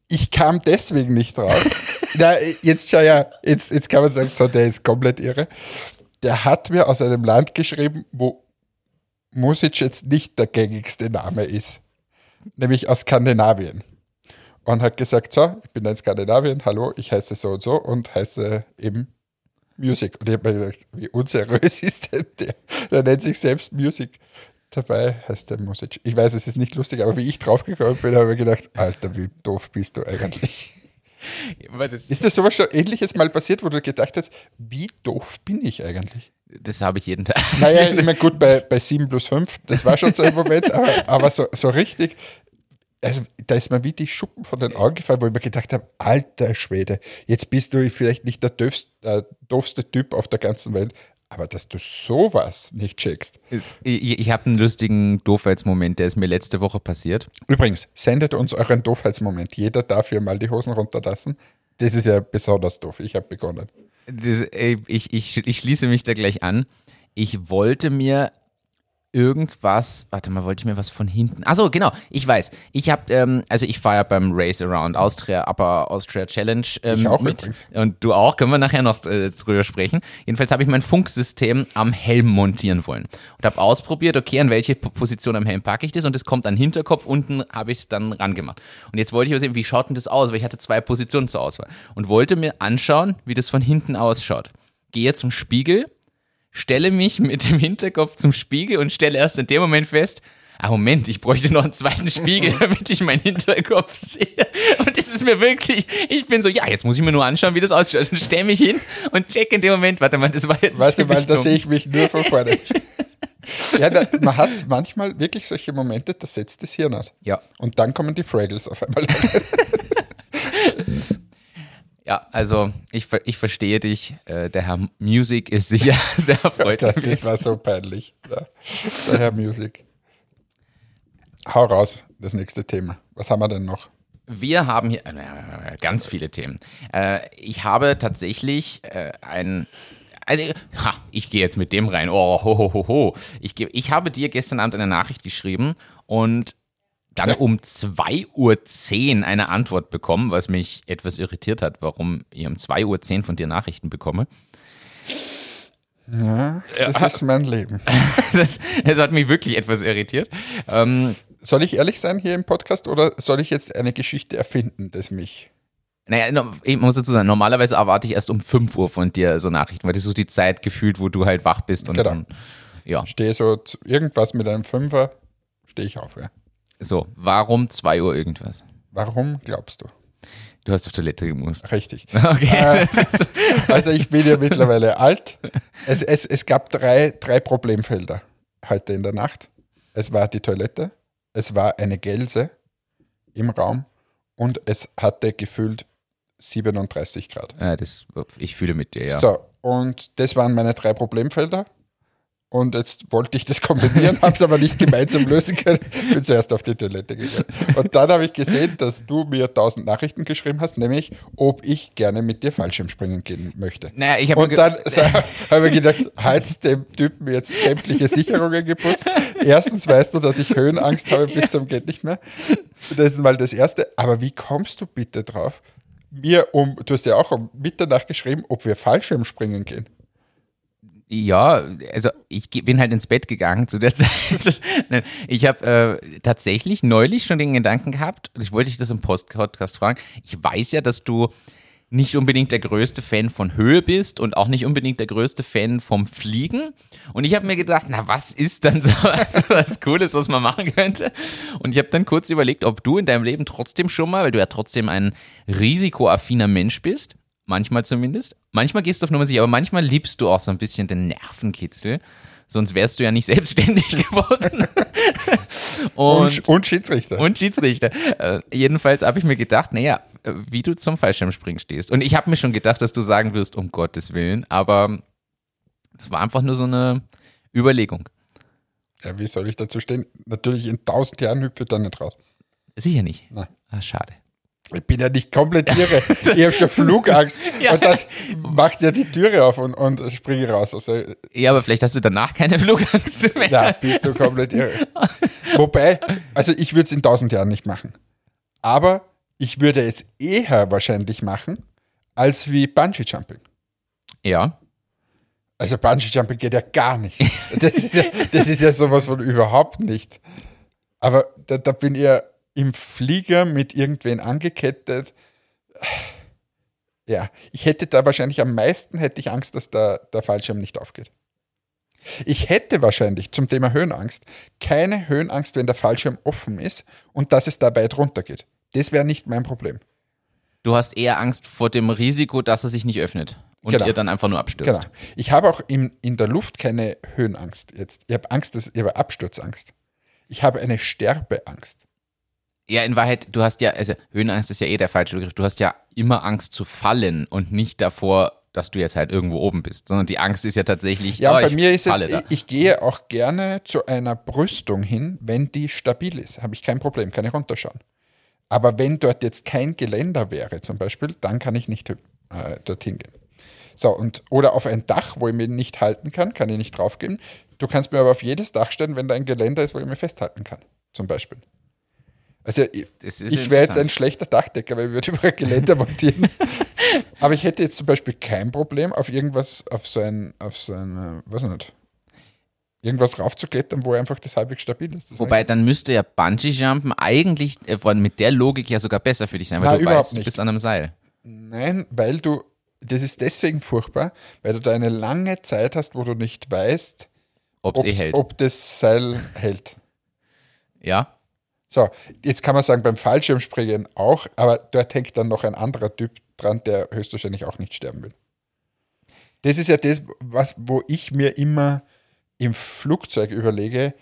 ich kam deswegen nicht drauf. Na, jetzt schau ja, jetzt, jetzt kann man sagen, so, der ist komplett irre. Der hat mir aus einem Land geschrieben, wo Music jetzt nicht der gängigste Name ist, nämlich aus Skandinavien. Und hat gesagt, so, ich bin in Skandinavien, hallo, ich heiße so und so und heiße eben Music. Und ich habe mir gedacht, wie unseriös ist denn der? Der nennt sich selbst Music. Dabei heißt der Music. Ich weiß, es ist nicht lustig, aber wie ich draufgekommen bin, habe ich gedacht, Alter, wie doof bist du eigentlich? Das, Ist das sowas schon ähnliches mal passiert, wo du gedacht hast, wie doof bin ich eigentlich? das habe ich jeden Tag. Naja, ich meine, gut, bei, bei 7 plus 5, das war schon so ein Moment, aber, aber so, so richtig, also da ist mir wie die Schuppen von den Augen gefallen, wo ich mir gedacht habe, alter Schwede, jetzt bist du vielleicht nicht der doofste, äh, doofste Typ auf der ganzen Welt, aber dass du sowas nicht checkst. Es- Ich, ich habe einen lustigen Doofheitsmoment, der ist mir letzte Woche passiert. Übrigens, sendet uns euren Doofheitsmoment. Jeder darf hier mal die Hosen runterlassen. Das ist ja besonders doof. Ich habe begonnen. Das, ey, ich, ich, ich schließe mich da gleich an. Ich wollte mir irgendwas, warte mal, wollte ich mir was von hinten. Achso, genau, ich weiß. Ich habe, ähm, also ich fahre ja beim Race Around Austria, aber Austria Challenge ähm, Ich auch mit. übrigens. Und du auch, können wir nachher noch äh, drüber sprechen. Jedenfalls habe ich mein Funksystem am Helm montieren wollen. Und habe ausprobiert, okay, an welche Position am Helm packe ich das und es kommt an den Hinterkopf, unten habe ich es dann rangemacht. Und jetzt wollte ich mal sehen, wie schaut denn das aus, weil ich hatte zwei Positionen zur Auswahl. Und wollte mir anschauen, wie das von hinten ausschaut. Gehe zum Spiegel, stelle mich mit dem Hinterkopf zum Spiegel und stelle erst in dem Moment fest, ah Moment, ich bräuchte noch einen zweiten Spiegel, damit ich meinen Hinterkopf sehe. Und das ist mir wirklich, ich bin so, ja, jetzt muss ich mir nur anschauen, wie das ausschaut. Und stelle mich hin und check in dem Moment, warte mal, das war jetzt weil ziemlich da sehe ich mich nur von vorne. ja, da, man hat manchmal wirklich solche Momente, da setzt das Hirn aus. Ja. Und dann kommen die Fraggles auf einmal. Ja, also ich, ich verstehe dich. Äh, der Herr Music ist sicher sehr erfreut. Das war so peinlich. Der Herr Music. Hau raus, das nächste Thema. Was haben wir denn noch? Wir haben hier äh, ganz viele Themen. Äh, ich habe tatsächlich äh, ein. Also, ha, ich gehe jetzt mit dem rein. Oh, ho, ho, ho, ho. Ich, ich habe dir gestern Abend eine Nachricht geschrieben und dann um 2.10 Uhr eine Antwort bekommen, was mich etwas irritiert hat, warum ich um 2.10 Uhr von dir Nachrichten bekomme. Ja, das ist mein Leben. Das, das hat mich wirklich etwas irritiert. Ähm, Soll ich ehrlich sein hier im Podcast oder soll ich jetzt eine Geschichte erfinden, das mich. Naja, ich muss dazu sagen, normalerweise erwarte ich erst um 5 Uhr von dir so Nachrichten, weil das ist so die Zeit gefühlt, wo du halt wach bist und Genau. dann, ja. Stehe so irgendwas mit einem Fünfer, stehe ich auf. Ja. So, warum 2 Uhr irgendwas? Warum glaubst du? Du hast auf Toilette gemusst. Richtig. Okay. Also ich bin ja mittlerweile alt. Es, es, es gab drei, drei Problemfelder heute in der Nacht. Es war die Toilette, es war eine Gelse im Raum und es hatte gefühlt 37 Grad. ja, das, ich fühle mit dir, ja. So, und das waren meine drei Problemfelder. Und jetzt wollte ich das kombinieren, habe es aber nicht gemeinsam lösen können. Bin zuerst auf die Toilette gegangen. Und dann habe ich gesehen, dass du mir tausend Nachrichten geschrieben hast, nämlich, ob ich gerne mit dir Fallschirmspringen gehen möchte. Naja, ich habe Und dann habe ich gedacht, hat dem Typen jetzt sämtliche Sicherungen geputzt. Erstens weißt du, dass ich Höhenangst habe bis zum geht nicht mehr. Das ist mal das Erste. Aber wie kommst du bitte drauf, mir um, du hast ja auch um Mitternacht geschrieben, ob wir Fallschirmspringen gehen. Ja, also ich bin halt ins Bett gegangen zu der Zeit. Ich habe äh, tatsächlich neulich schon den Gedanken gehabt, ich wollte dich das im Post Podcast fragen. Ich weiß ja, dass du nicht unbedingt der größte Fan von Höhe bist und auch nicht unbedingt der größte Fan vom Fliegen. Und ich habe mir gedacht, na, was ist dann so was, was Cooles, was man machen könnte? Und ich habe dann kurz überlegt, ob du in deinem Leben trotzdem schon mal, weil du ja trotzdem ein risikoaffiner Mensch bist, manchmal zumindest. Manchmal gehst du auf Nummer sicher, aber manchmal liebst du auch so ein bisschen den Nervenkitzel. Sonst wärst du ja nicht selbstständig geworden. Und, Und, und Schiedsrichter. und Schiedsrichter. Äh, jedenfalls habe ich mir gedacht, naja, äh, wie du zum Fallschirmspringen stehst. Und ich habe mir schon gedacht, dass du sagen wirst, um Gottes Willen, aber das war einfach nur so eine Überlegung. ja, wie soll ich dazu stehen? Natürlich in tausend Jahren hüpfe ich da nicht raus. Sicher nicht. Nein. Ah, schade. Ich bin ja nicht komplett irre. ich habe schon Flugangst. Ja. Und dann macht ja die Türe auf und, und springe raus. Also, Ja, aber vielleicht hast du danach keine Flugangst mehr. ja, bist du komplett irre. Wobei, also ich würde es in tausend Jahren nicht machen. Aber ich würde es eher wahrscheinlich machen, als wie Bungee-Jumping. Ja. Also Bungee-Jumping geht ja gar nicht. Das ist ja, das ist ja sowas von überhaupt nicht. Aber da, da bin ich ja im Flieger mit irgendwen angekettet. Ja, ich hätte da wahrscheinlich am meisten hätte ich Angst, dass der, der Fallschirm nicht aufgeht. Ich hätte wahrscheinlich zum Thema Höhenangst keine Höhenangst, wenn der Fallschirm offen ist und dass es dabei drunter geht. Das wäre nicht mein Problem. Du hast eher Angst vor dem Risiko, dass er sich nicht öffnet und Genau. ihr dann einfach nur abstürzt. Genau. Ich habe auch in, in der Luft keine Höhenangst jetzt. Ich habe Angst, dass, ich habe Absturzangst. Ich habe eine Sterbeangst. Ja, in Wahrheit, du hast ja, also Höhenangst ist ja eh der falsche Begriff. Du hast ja immer Angst zu fallen und nicht davor, dass du jetzt halt irgendwo oben bist, sondern die Angst ist ja tatsächlich, Ja, oh, bei mir ist es, ich, ich gehe auch gerne zu einer Brüstung hin, wenn die stabil ist. Habe ich kein Problem, kann ich runterschauen. Aber wenn dort jetzt kein Geländer wäre zum Beispiel, dann kann ich nicht äh, dorthin gehen. So, und, oder auf ein Dach, wo ich mich nicht halten kann, kann ich nicht draufgehen. Du kannst mir aber auf jedes Dach stellen, wenn da ein Geländer ist, wo ich mich festhalten kann, zum Beispiel. Also ich, ich wäre jetzt ein schlechter Dachdecker, weil ich würde überall Geländer montieren. aber ich hätte jetzt zum Beispiel kein Problem, auf irgendwas, auf so ein, auf so ein, weiß ich nicht, irgendwas raufzuklettern, wo einfach das halbwegs stabil ist. Das Wobei, dann müsste ja Bungee-Jumpen eigentlich äh, mit der Logik ja sogar besser für dich sein, weil Nein, du überhaupt weißt, du nicht. bist an einem Seil. Nein, weil du, das ist deswegen furchtbar, weil du da eine lange Zeit hast, wo du nicht weißt, ob, eh hält. ob das Seil hält. ja? So, jetzt kann man sagen, beim Fallschirmspringen auch, aber dort hängt dann noch ein anderer Typ dran, der höchstwahrscheinlich auch nicht sterben will. Das ist ja das, was, wo ich mir immer im Flugzeug überlege,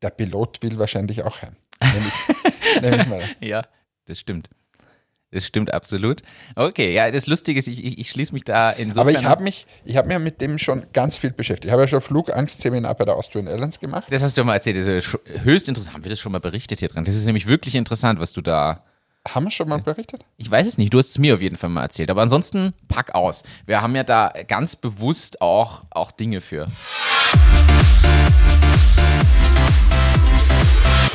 der Pilot will wahrscheinlich auch heim. Nämlich, nämlich mal. Ja, das stimmt. Das stimmt absolut. Okay, ja, das Lustige ist, ich, ich, ich schließe mich da insofern. Aber ich habe mich, ich habe mir mit dem schon ganz viel beschäftigt. Ich habe ja schon Flugangstseminar bei der Austrian Airlines gemacht. Das hast du ja mal erzählt, das ist höchst interessant. Haben wir das schon mal berichtet hier dran? Das ist nämlich wirklich interessant, was du da. Haben wir schon mal berichtet? Ich weiß es nicht, du hast es mir auf jeden Fall mal erzählt. Aber ansonsten pack aus. Wir haben ja da ganz bewusst auch, auch Dinge für.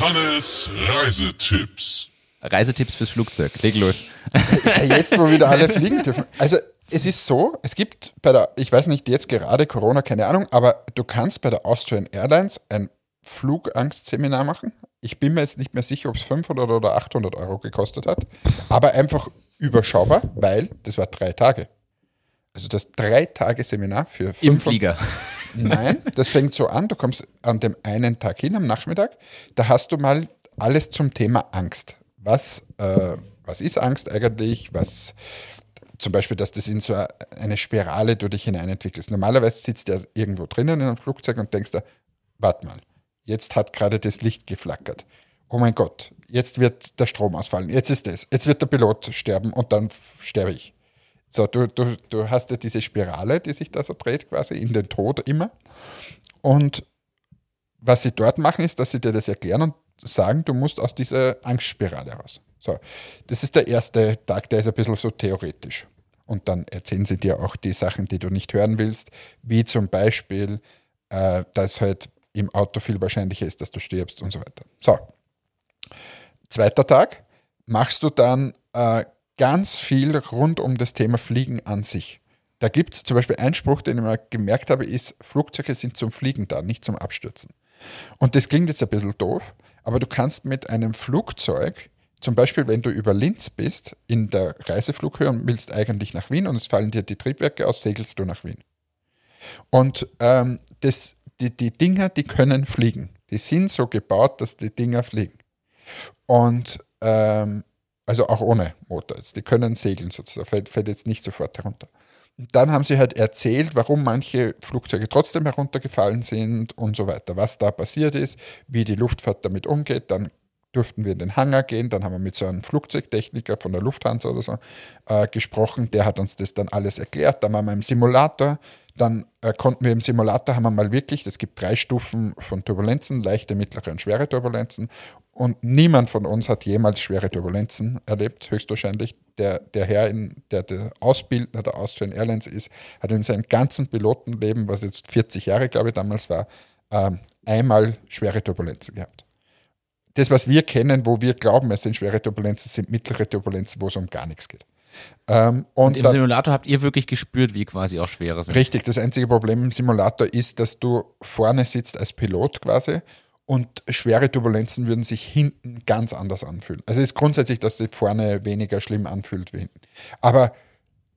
Hannes Reisetipps. Reisetipps fürs Flugzeug. Leg los. Jetzt, wo wieder alle fliegen dürfen. Also es ist so, es gibt bei der, ich weiß nicht, jetzt gerade Corona, keine Ahnung, aber du kannst bei der Austrian Airlines ein Flugangstseminar machen. Ich bin mir jetzt nicht mehr sicher, ob es 500 oder 800 Euro gekostet hat, aber einfach überschaubar, weil das war drei Tage. Also das drei Tage Seminar für Im 500 Flieger. Nein, das fängt so an, du kommst an dem einen Tag hin am Nachmittag, da hast du mal alles zum Thema Angst. Was, äh, was ist Angst eigentlich? Was, zum Beispiel, dass das in so eine Spirale du dich hineinentwickelst. Normalerweise sitzt ja irgendwo drinnen in einem Flugzeug und denkst da, warte mal, jetzt hat gerade das Licht geflackert. Oh mein Gott, jetzt wird der Strom ausfallen, jetzt ist das, jetzt wird der Pilot sterben und dann sterbe ich. So, du, du, du hast ja diese Spirale, die sich da so dreht, quasi in den Tod immer. Und was sie dort machen, ist, dass sie dir das erklären und sagen, du musst aus dieser Angstspirale raus. So, das ist der erste Tag, der ist ein bisschen so theoretisch. Und dann erzählen sie dir auch die Sachen, die du nicht hören willst, wie zum Beispiel, äh, dass halt im Auto viel wahrscheinlicher ist, dass du stirbst und so weiter. So, zweiter Tag machst du dann äh, ganz viel rund um das Thema Fliegen an sich. Da gibt es zum Beispiel einen Spruch, den ich mal gemerkt habe, ist, Flugzeuge sind zum Fliegen da, nicht zum Abstürzen. Und das klingt jetzt ein bisschen doof, aber du kannst mit einem Flugzeug, zum Beispiel wenn du über Linz bist, in der Reiseflughöhe und willst eigentlich nach Wien und es fallen dir die Triebwerke aus, segelst du nach Wien. Und ähm, das, die, die Dinger, die können fliegen. Die sind so gebaut, dass die Dinger fliegen. Und ähm, also auch ohne Motor jetzt. Die können segeln sozusagen, fällt, fällt jetzt nicht sofort herunter. Dann haben sie halt erzählt, warum manche Flugzeuge trotzdem heruntergefallen sind und so weiter, was da passiert ist, wie die Luftfahrt damit umgeht. Dann durften wir in den Hangar gehen, dann haben wir mit so einem Flugzeugtechniker von der Lufthansa oder so äh, gesprochen, der hat uns das dann alles erklärt. Dann waren wir im Simulator, dann äh, konnten wir im Simulator, haben wir mal wirklich, es gibt drei Stufen von Turbulenzen, leichte, mittlere und schwere Turbulenzen und niemand von uns hat jemals schwere Turbulenzen erlebt, höchstwahrscheinlich. Der, der Herr, in, der der Ausbildner der Austrian Airlines ist, hat in seinem ganzen Pilotenleben, was jetzt 40 Jahre, glaube ich, damals war, ähm, einmal schwere Turbulenzen gehabt. Das, was wir kennen, wo wir glauben, es sind schwere Turbulenzen, sind mittlere Turbulenzen, wo es um gar nichts geht. Ähm, und Und im dann- Simulator habt ihr wirklich gespürt, wie quasi auch schwere sind. Richtig, das einzige Problem im Simulator ist, dass du vorne sitzt als Pilot quasi und schwere Turbulenzen würden sich hinten ganz anders anfühlen. Also es ist grundsätzlich, dass sie vorne weniger schlimm anfühlt wie hinten. Aber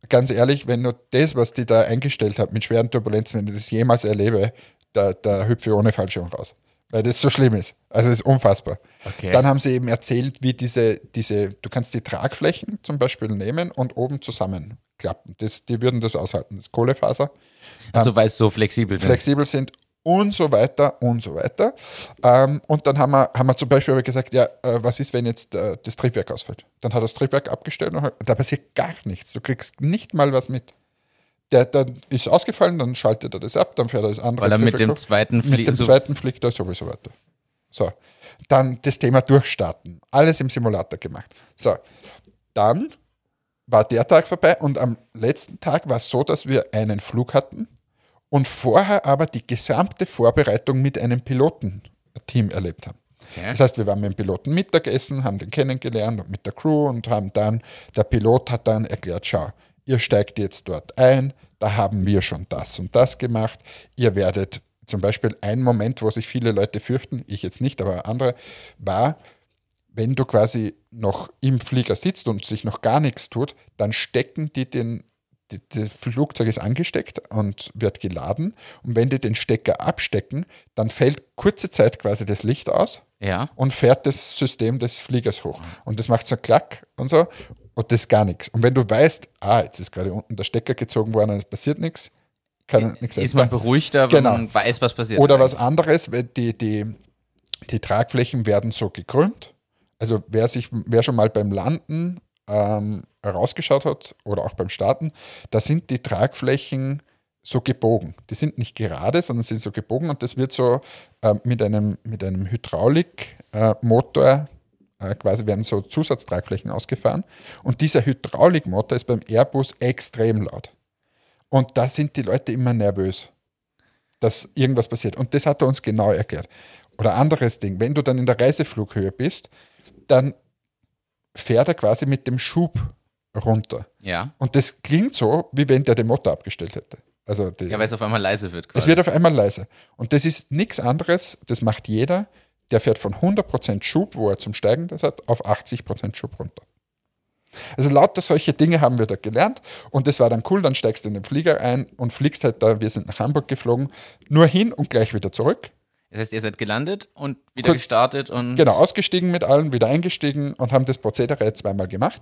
ganz ehrlich, wenn du das, was die da eingestellt hat mit schweren Turbulenzen, wenn ich das jemals erlebe, da, da hüpfe ich ohne Fallschirm raus. Weil das so schlimm ist. Also es ist unfassbar. Okay. Dann haben sie eben erzählt, wie diese, diese, du kannst die Tragflächen zum Beispiel nehmen und oben zusammenklappen. Das, die würden das aushalten. Das ist Kohlefaser Also weil es so flexibel sind. flexibel sind und so weiter und so weiter. Ähm, und dann haben wir, haben wir zum Beispiel gesagt, ja, äh, was ist, wenn jetzt äh, das Triebwerk ausfällt? Dann hat das Triebwerk abgestellt und da passiert gar nichts. Du kriegst nicht mal was mit. Der, dann ist ausgefallen, dann schaltet er das ab, dann fährt er das andere Weil er mit dem zweiten Mit Flie dem so- zweiten fliegt er sowieso weiter. So. Dann das Thema Durchstarten. Alles im Simulator gemacht. So. Dann war der Tag vorbei und am letzten Tag war es so, dass wir einen Flug hatten und vorher aber die gesamte Vorbereitung mit einem Pilotenteam erlebt haben. Okay. Das heißt, wir waren mit dem Piloten Mittagessen, haben den kennengelernt und mit der Crew und haben dann, der Pilot hat dann erklärt, schau, ihr steigt jetzt dort ein, da haben wir schon das und das gemacht, ihr werdet zum Beispiel ein Moment, wo sich viele Leute fürchten, ich jetzt nicht, aber andere, war, wenn du quasi noch im Flieger sitzt und sich noch gar nichts tut, dann stecken die den, die, das Flugzeug ist angesteckt und wird geladen. Und wenn die den Stecker abstecken, dann fällt kurze Zeit quasi das Licht aus Ja. und fährt das System des Fliegers hoch. Und das macht so einen Klack und so und das ist gar nichts. Und wenn du weißt, ah, jetzt ist gerade unten der Stecker gezogen worden und es passiert nichts, kann nichts Ist man beruhigter, wenn Genau. man weiß, was passiert. Oder was anderes, weil die, die, die Tragflächen werden so gekrümmt. Also wer, sich, wer schon mal beim Landen ähm, rausgeschaut hat oder auch beim Starten, da sind die Tragflächen so gebogen. Die sind nicht gerade, sondern sind so gebogen und das wird so äh, mit einem, mit einem Hydraulikmotor äh, quasi werden so Zusatztragflächen ausgefahren. Und dieser Hydraulikmotor ist beim Airbus extrem laut. Und da sind die Leute immer nervös, dass irgendwas passiert. Und das hat er uns genau erklärt. Oder anderes Ding, wenn du dann in der Reiseflughöhe bist, dann fährt er quasi mit dem Schub runter. Ja. Und das klingt so, wie wenn der den Motor abgestellt hätte. Also die, Ja, weil es auf einmal leise wird. Quasi. es wird auf einmal leise. Und das ist nichts anderes, das macht jeder, der fährt von 100% Schub, wo er zum Steigen das hat, auf 80% Schub runter. Also lauter solche Dinge haben wir da gelernt und das war dann cool, dann steigst du in den Flieger ein und fliegst halt da, wir sind nach Hamburg geflogen, nur hin und gleich wieder zurück. das heißt, ihr seid gelandet und wieder Kurz- gestartet und Genau, ausgestiegen mit allen, wieder eingestiegen und haben das Prozedere zweimal gemacht.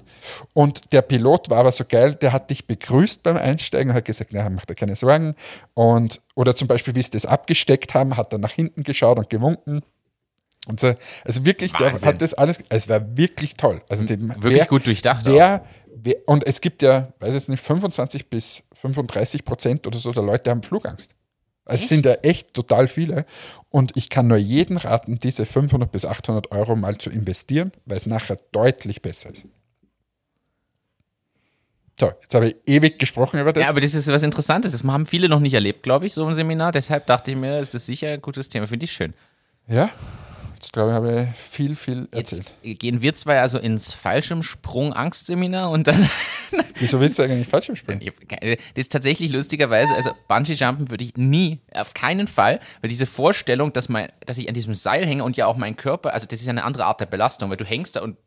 Und der Pilot war aber so geil, der hat dich begrüßt beim Einsteigen und hat gesagt, na, mach dir keine Sorgen. Und, oder zum Beispiel, wie sie das abgesteckt haben, hat er nach hinten geschaut und gewunken. Und so, also wirklich, der hat das alles, es war wirklich toll. Also dem, wirklich gut durchdacht. Wer, wer, und es gibt ja, weiß jetzt nicht, 25 bis 35 Prozent oder so der Leute haben Flugangst. Also Es sind ja echt total viele. Und ich kann nur jeden raten, diese 500 bis 800 Euro mal zu investieren, weil es nachher deutlich besser ist. So, jetzt habe ich ewig gesprochen über das. Ja, aber das ist was Interessantes. Das haben viele noch nicht erlebt, glaube ich, so im Seminar. Deshalb dachte ich mir, ist das sicher ein gutes Thema. Finde ich schön. ja, jetzt glaube ich, habe ich viel, viel Jetzt erzählt. gehen wir zwei also ins Fallschirmsprung-Angstseminar und dann. Wieso willst du eigentlich falsch springen? Das ist tatsächlich lustigerweise, also Bungee-Jumpen würde ich nie, auf keinen Fall, weil diese Vorstellung, dass, mein, dass ich an diesem Seil hänge und ja auch mein Körper, also das ist eine andere Art der Belastung, weil du hängst da und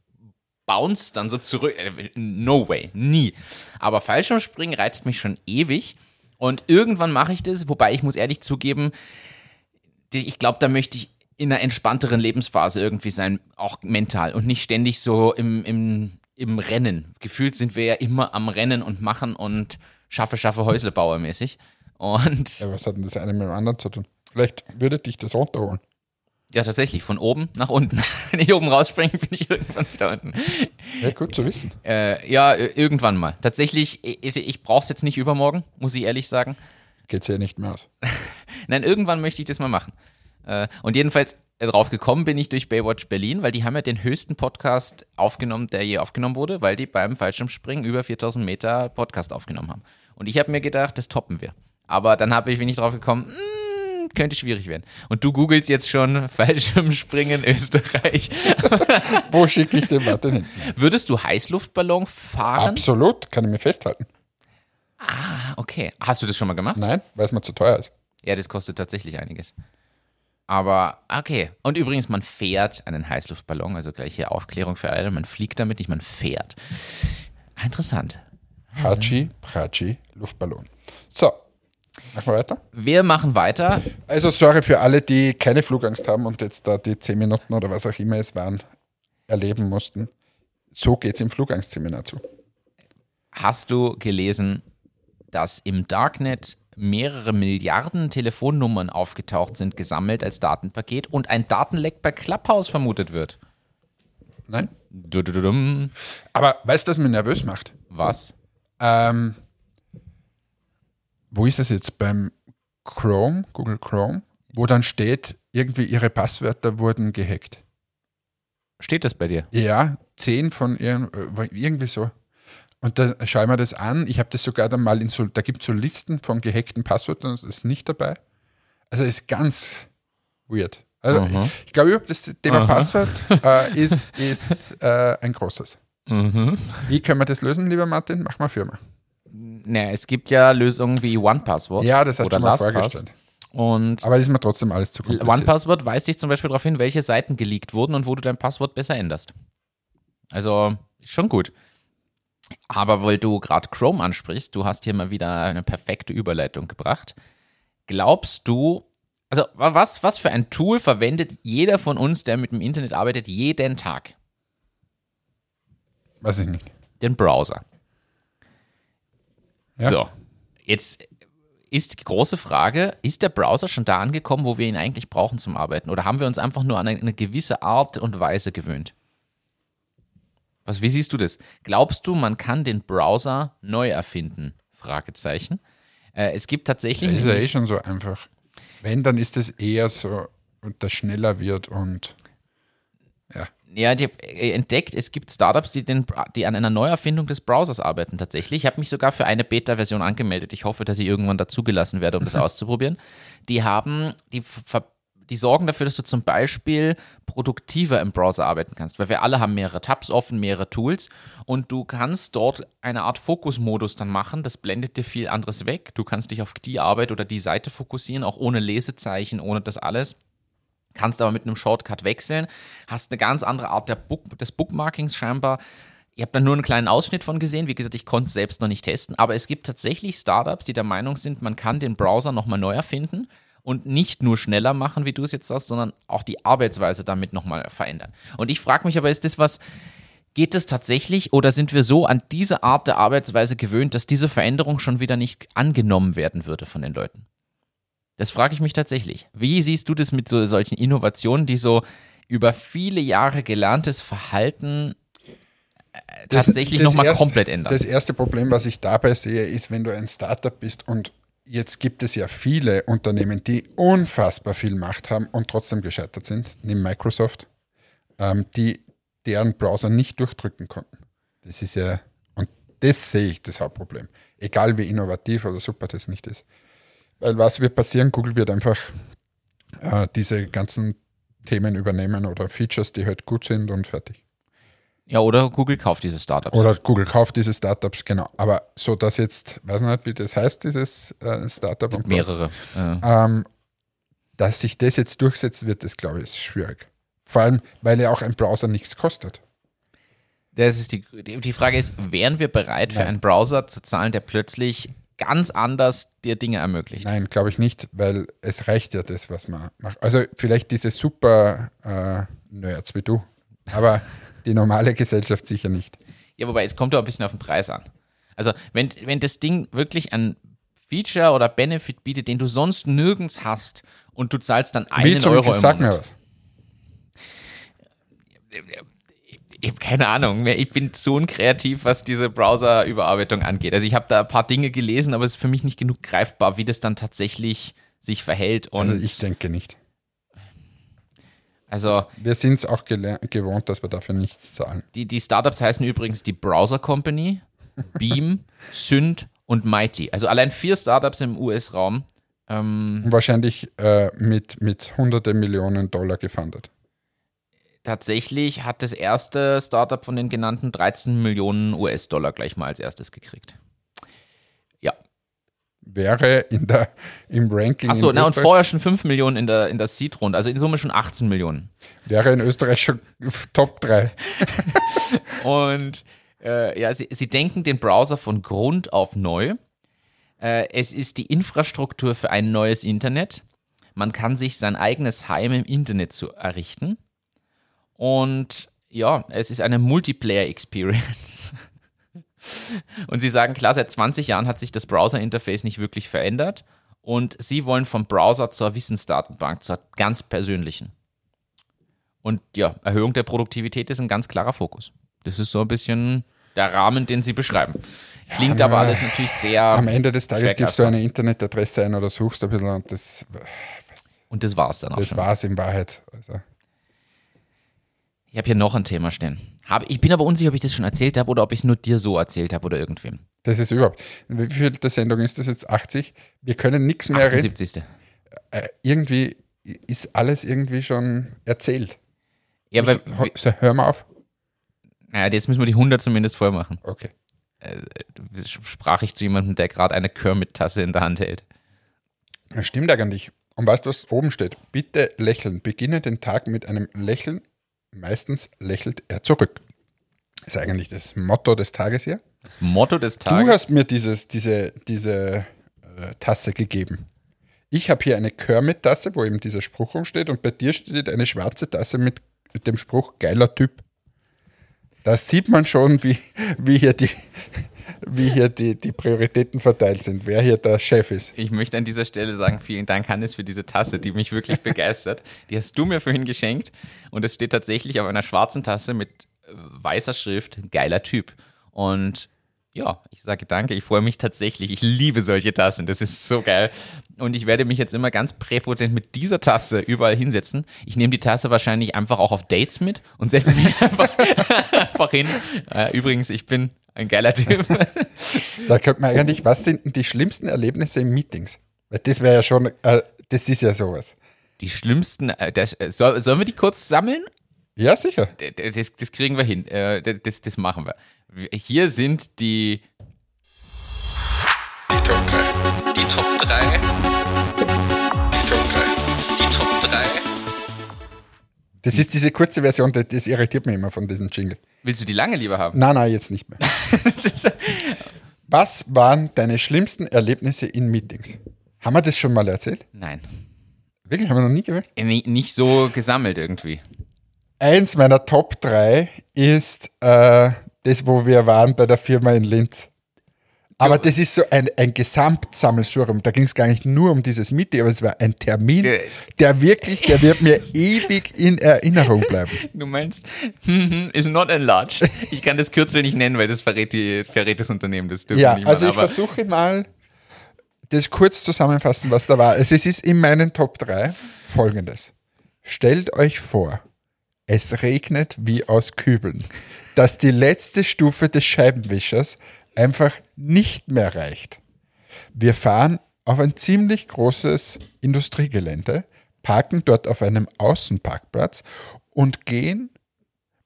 bounce dann so zurück. No way, nie. Aber Fallschirmspringen reizt mich schon ewig und irgendwann mache ich das, wobei ich muss ehrlich zugeben, ich glaube, da möchte ich in einer entspannteren Lebensphase irgendwie sein, auch mental und nicht ständig so im, im, im Rennen. Gefühlt sind wir ja immer am Rennen und machen und schaffe, schaffe Häuslebauer mäßig. Und Ja, was hat denn das eine mit dem anderen zu tun? Vielleicht würde dich das runterholen. ja, tatsächlich, von oben nach unten. Wenn ich oben rausspringe, bin ich irgendwann wieder unten. Ja, gut zu wissen. Äh, ja, irgendwann mal. Tatsächlich, ich, ich brauche es jetzt nicht übermorgen, muss ich ehrlich sagen. Geht ja nicht mehr aus. Nein, irgendwann möchte ich das mal machen. Äh, und jedenfalls äh, drauf gekommen bin ich durch Baywatch Berlin, weil die haben ja den höchsten Podcast aufgenommen, der je aufgenommen wurde, weil die beim Fallschirmspringen über 4000 Meter Podcast aufgenommen haben. Und ich habe mir gedacht, das toppen wir. Aber dann habe ich, bin ich drauf gekommen, mm, könnte schwierig werden. Und du googelst jetzt schon Fallschirmspringen Österreich. Wo schicke ich den Martin hin? Würdest du Heißluftballon fahren? Absolut, kann ich mir festhalten. Ah, okay. Hast du das schon mal gemacht? Nein, weil es mir zu teuer ist. Ja, das kostet tatsächlich einiges. Aber okay. Und übrigens, man fährt einen Heißluftballon, also gleiche Aufklärung für alle. Man fliegt damit nicht, man fährt. Ah, Interessant. Hachi, Prachi, Luftballon. So, machen wir weiter. Wir machen weiter. Also sorry für alle, die keine Flugangst haben und jetzt da die 10 Minuten oder was auch immer es waren, erleben mussten. So geht es im Flugangstseminar zu. Hast du gelesen, dass im Darknet mehrere Milliarden Telefonnummern aufgetaucht sind, gesammelt als Datenpaket und ein Datenleck bei Clubhouse vermutet wird? Nein? Dudududum. Aber weißt du, was mich nervös macht? Was? Ähm, wo ist es jetzt? Beim Chrome, Google Chrome, wo dann steht, irgendwie ihre Passwörter wurden gehackt. Steht das bei dir? Ja, zehn von ihren, äh, irgendwie so. Und da schaue ich mir das an. Ich habe das sogar dann mal in so, da gibt es so Listen von gehackten Passwörtern, das ist nicht dabei. Also ist ganz weird. Also Aha. ich, ich glaube überhaupt, das Thema Aha. Passwort äh, ist, ist äh, ein großes. Mhm. Wie können wir das lösen, lieber Martin? Mach mal Firma. Naja, es gibt ja Lösungen wie OnePassword. Ja, das hast du oder schon mal vorgestellt. Und Aber das ist mir trotzdem alles zu kompliziert. OnePassword weist dich zum Beispiel darauf hin, welche Seiten geleakt wurden und wo du dein Passwort besser änderst. Also, ist schon gut. Aber weil du gerade Chrome ansprichst, du hast hier mal wieder eine perfekte Überleitung gebracht. Glaubst du, also wa- was, was für ein Tool verwendet jeder von uns, der mit dem Internet arbeitet, jeden Tag? Weiß ich nicht. Den Browser. Ja. So, jetzt ist die große Frage, ist der Browser schon da angekommen, wo wir ihn eigentlich brauchen zum Arbeiten? Oder haben wir uns einfach nur an eine gewisse Art und Weise gewöhnt? Was, wie siehst du das? Glaubst du, man kann den Browser neu erfinden? Fragezeichen. Äh, es gibt tatsächlich. Das ist ja eh schon so einfach. Wenn, dann ist es eher so, und das schneller wird und ja. Ja, die äh, entdeckt, es gibt Startups, die, den, die an einer Neuerfindung des Browsers arbeiten tatsächlich. Ich habe mich sogar für eine Beta-Version angemeldet. Ich hoffe, dass ich irgendwann dazugelassen werde, um das auszuprobieren. Die haben, die, ver- die sorgen dafür, dass du zum Beispiel produktiver im Browser arbeiten kannst, weil wir alle haben mehrere Tabs offen, mehrere Tools und du kannst dort eine Art Fokusmodus dann machen. Das blendet dir viel anderes weg. Du kannst dich auf die Arbeit oder die Seite fokussieren, auch ohne Lesezeichen, ohne das alles kannst aber mit einem Shortcut wechseln, hast eine ganz andere Art Book, des Bookmarkings scheinbar. Ihr habt da nur einen kleinen Ausschnitt von gesehen. Wie gesagt, ich konnte es selbst noch nicht testen, aber es gibt tatsächlich Startups, die der Meinung sind, man kann den Browser nochmal neu erfinden und nicht nur schneller machen, wie du es jetzt sagst, sondern auch die Arbeitsweise damit nochmal verändern. Und ich frage mich aber, ist das was, geht es tatsächlich oder sind wir so an diese Art der Arbeitsweise gewöhnt, dass diese Veränderung schon wieder nicht angenommen werden würde von den Leuten? Das frage ich mich tatsächlich. Wie siehst du das mit so solchen Innovationen, die so über viele Jahre gelerntes Verhalten äh, Das- tatsächlich das nochmal komplett ändern? Das erste Problem, was ich dabei sehe, ist, wenn du ein Startup bist und jetzt gibt es ja viele Unternehmen, die unfassbar viel Macht haben und trotzdem gescheitert sind, nimm Microsoft, ähm, die deren Browser nicht durchdrücken konnten. Das ist ja, und das sehe ich das Hauptproblem. Egal wie innovativ oder super das nicht ist. Weil was wird passieren? Google wird einfach äh, diese ganzen Themen übernehmen oder Features, die halt gut sind und fertig. Ja, oder Google kauft diese Startups. Oder Google kauft diese Startups, genau. Aber so, dass jetzt, weiß nicht, wie das heißt, dieses äh, Startup und mehrere. Äh, ähm, dass sich das jetzt durchsetzt, wird das, glaube ich, schwierig. Vor allem, weil ja auch ein Browser nichts kostet. das ist die, die, Frage ist, wären wir bereit für Nein. einen Browser zu zahlen, der plötzlich ganz anders dir Dinge ermöglicht? Nein, glaube ich nicht, weil es reicht ja das, was man macht. Also vielleicht diese super äh, Nerds wie du, aber die normale Gesellschaft sicher nicht. Ja, wobei es kommt ja auch ein bisschen auf den Preis an. Also, wenn, wenn das Ding wirklich ein Feature oder Benefit bietet, den du sonst nirgends hast und du zahlst dann einen Wie zum Euro im sag mir was. Ich habe keine Ahnung mehr. Ich bin so unkreativ, was diese Browser-Überarbeitung angeht. Also ich habe da ein paar Dinge gelesen, aber es ist für mich nicht genug greifbar, wie das dann tatsächlich sich verhält. Also ich denke nicht. Also Wir sind es auch gewohnt, dass wir dafür nichts zahlen. die, die Startups heißen übrigens die Browser Company, Beam, Synth und Mighty. Also allein vier Startups im US-Raum. Ähm, Wahrscheinlich äh, mit, mit hunderte Millionen Dollar gefundet. tatsächlich hat das erste Startup von den genannten 13 Millionen US-Dollar gleich mal als erstes gekriegt. Wäre in der, im Ranking Achso, na und vorher schon 5 Millionen in der, in der Seed-Runde, also in Summe schon 18 Millionen. wäre in Österreich schon Top 3. Und äh, ja, sie, sie denken den Browser von Grund auf neu. Äh, es ist die Infrastruktur für ein neues Internet. Man kann sich sein eigenes Heim im Internet zu errichten. Und ja, es ist eine Multiplayer-Experience. Und sie sagen, klar, seit 20 Jahren hat sich das Browser-Interface nicht wirklich verändert. Und sie wollen vom Browser zur Wissensdatenbank, zur ganz persönlichen. Und ja, Erhöhung der Produktivität ist ein ganz klarer Fokus. Das ist so ein bisschen der Rahmen, den sie beschreiben. Klingt aber na, alles natürlich sehr. Am Ende des Tages gibst du eine Internetadresse ein oder suchst ein bisschen und das, Und das war's dann auch das schon. war es in Wahrheit. Also, Ich habe hier noch ein Thema stehen. Hab, ich bin aber unsicher, ob ich das schon erzählt habe oder ob ich es nur dir so erzählt habe oder irgendwem. das ist überhaupt. Wie viel der Sendung ist das jetzt? 80? Wir können nichts mehr reden. 78. Äh, irgendwie ist alles irgendwie schon erzählt. Ja, aber Hör- so, hör mal auf. naja, jetzt müssen wir die 100 zumindest voll machen. Okay. Sprach ich zu jemandem, der gerade eine Kermit-Tasse in der Hand hält. Das stimmt eigentlich. Und weißt du, was oben steht? Bitte lächeln. Beginne den Tag mit einem Lächeln. Meistens lächelt er zurück. Das ist eigentlich das Motto des Tages hier. Das Motto des Du Tages. hast mir dieses, diese, diese äh, Tasse gegeben. Ich habe hier eine Kermit-Tasse, wo eben dieser Spruch rumsteht, und bei dir steht eine schwarze Tasse mit dem Spruch geiler Typ. Da sieht man schon, wie, wie hier, die, wie hier die, die Prioritäten verteilt sind, wer hier der Chef ist. Ich möchte an dieser Stelle sagen, vielen Dank, Hannes, für diese Tasse, die mich wirklich begeistert. Die hast du mir vorhin geschenkt und es steht tatsächlich auf einer schwarzen Tasse mit weißer Schrift, geiler Typ. Und ja, ich sage danke, ich freue mich tatsächlich. Ich liebe solche Tassen, das ist so geil. Und ich werde mich jetzt immer ganz präpotent mit dieser Tasse überall hinsetzen. Ich nehme die Tasse wahrscheinlich einfach auch auf Dates mit und setze mich einfach, einfach hin. Äh, übrigens, ich bin ein geiler Typ. Da könnte man eigentlich, was sind denn die schlimmsten Erlebnisse in Meetings? Weil das wäre ja schon, äh, das ist ja sowas. Die schlimmsten, äh, das, äh, soll, sollen wir die kurz sammeln? Ja, sicher. Das, das kriegen wir hin. Äh, Das, das machen wir. Hier sind die Die Top 3. Die Top 3. Das ist diese kurze Version, das, das irritiert mich immer von diesem Jingle. Willst du die lange lieber haben? Nein, nein, jetzt nicht mehr. Was waren deine schlimmsten Erlebnisse in Meetings? Haben wir das schon mal erzählt? Nein. Wirklich, haben wir noch nie gehört? Äh, ni- Nicht so gesammelt irgendwie. Eins meiner Top 3 ist äh, das, wo wir waren bei der Firma in Linz. Aber das ist so ein, ein Gesamtsammelsurium. Da ging es gar nicht nur um dieses Meeting, aber es war ein Termin, Der- wirklich, der wird mir ewig in Erinnerung bleiben. Du meinst, hm, is not enlarged. Ich kann das Kürzel nicht nennen, weil das verrät, die, verrät das Unternehmen. Das Ja, nicht also ich aber versuche mal, das kurz zusammenfassen, was da war. Also es ist in meinen Top 3 folgendes. Stellt euch vor, es regnet wie aus Kübeln, dass die letzte Stufe des Scheibenwischers einfach nicht mehr reicht. Wir fahren auf ein ziemlich großes Industriegelände, parken dort auf einem Außenparkplatz und gehen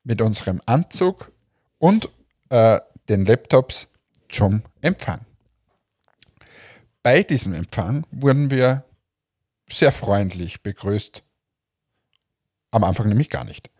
mit unserem Anzug und äh, den Laptops zum Empfang. Bei diesem Empfang wurden wir sehr freundlich begrüßt. Am Anfang nämlich gar nicht.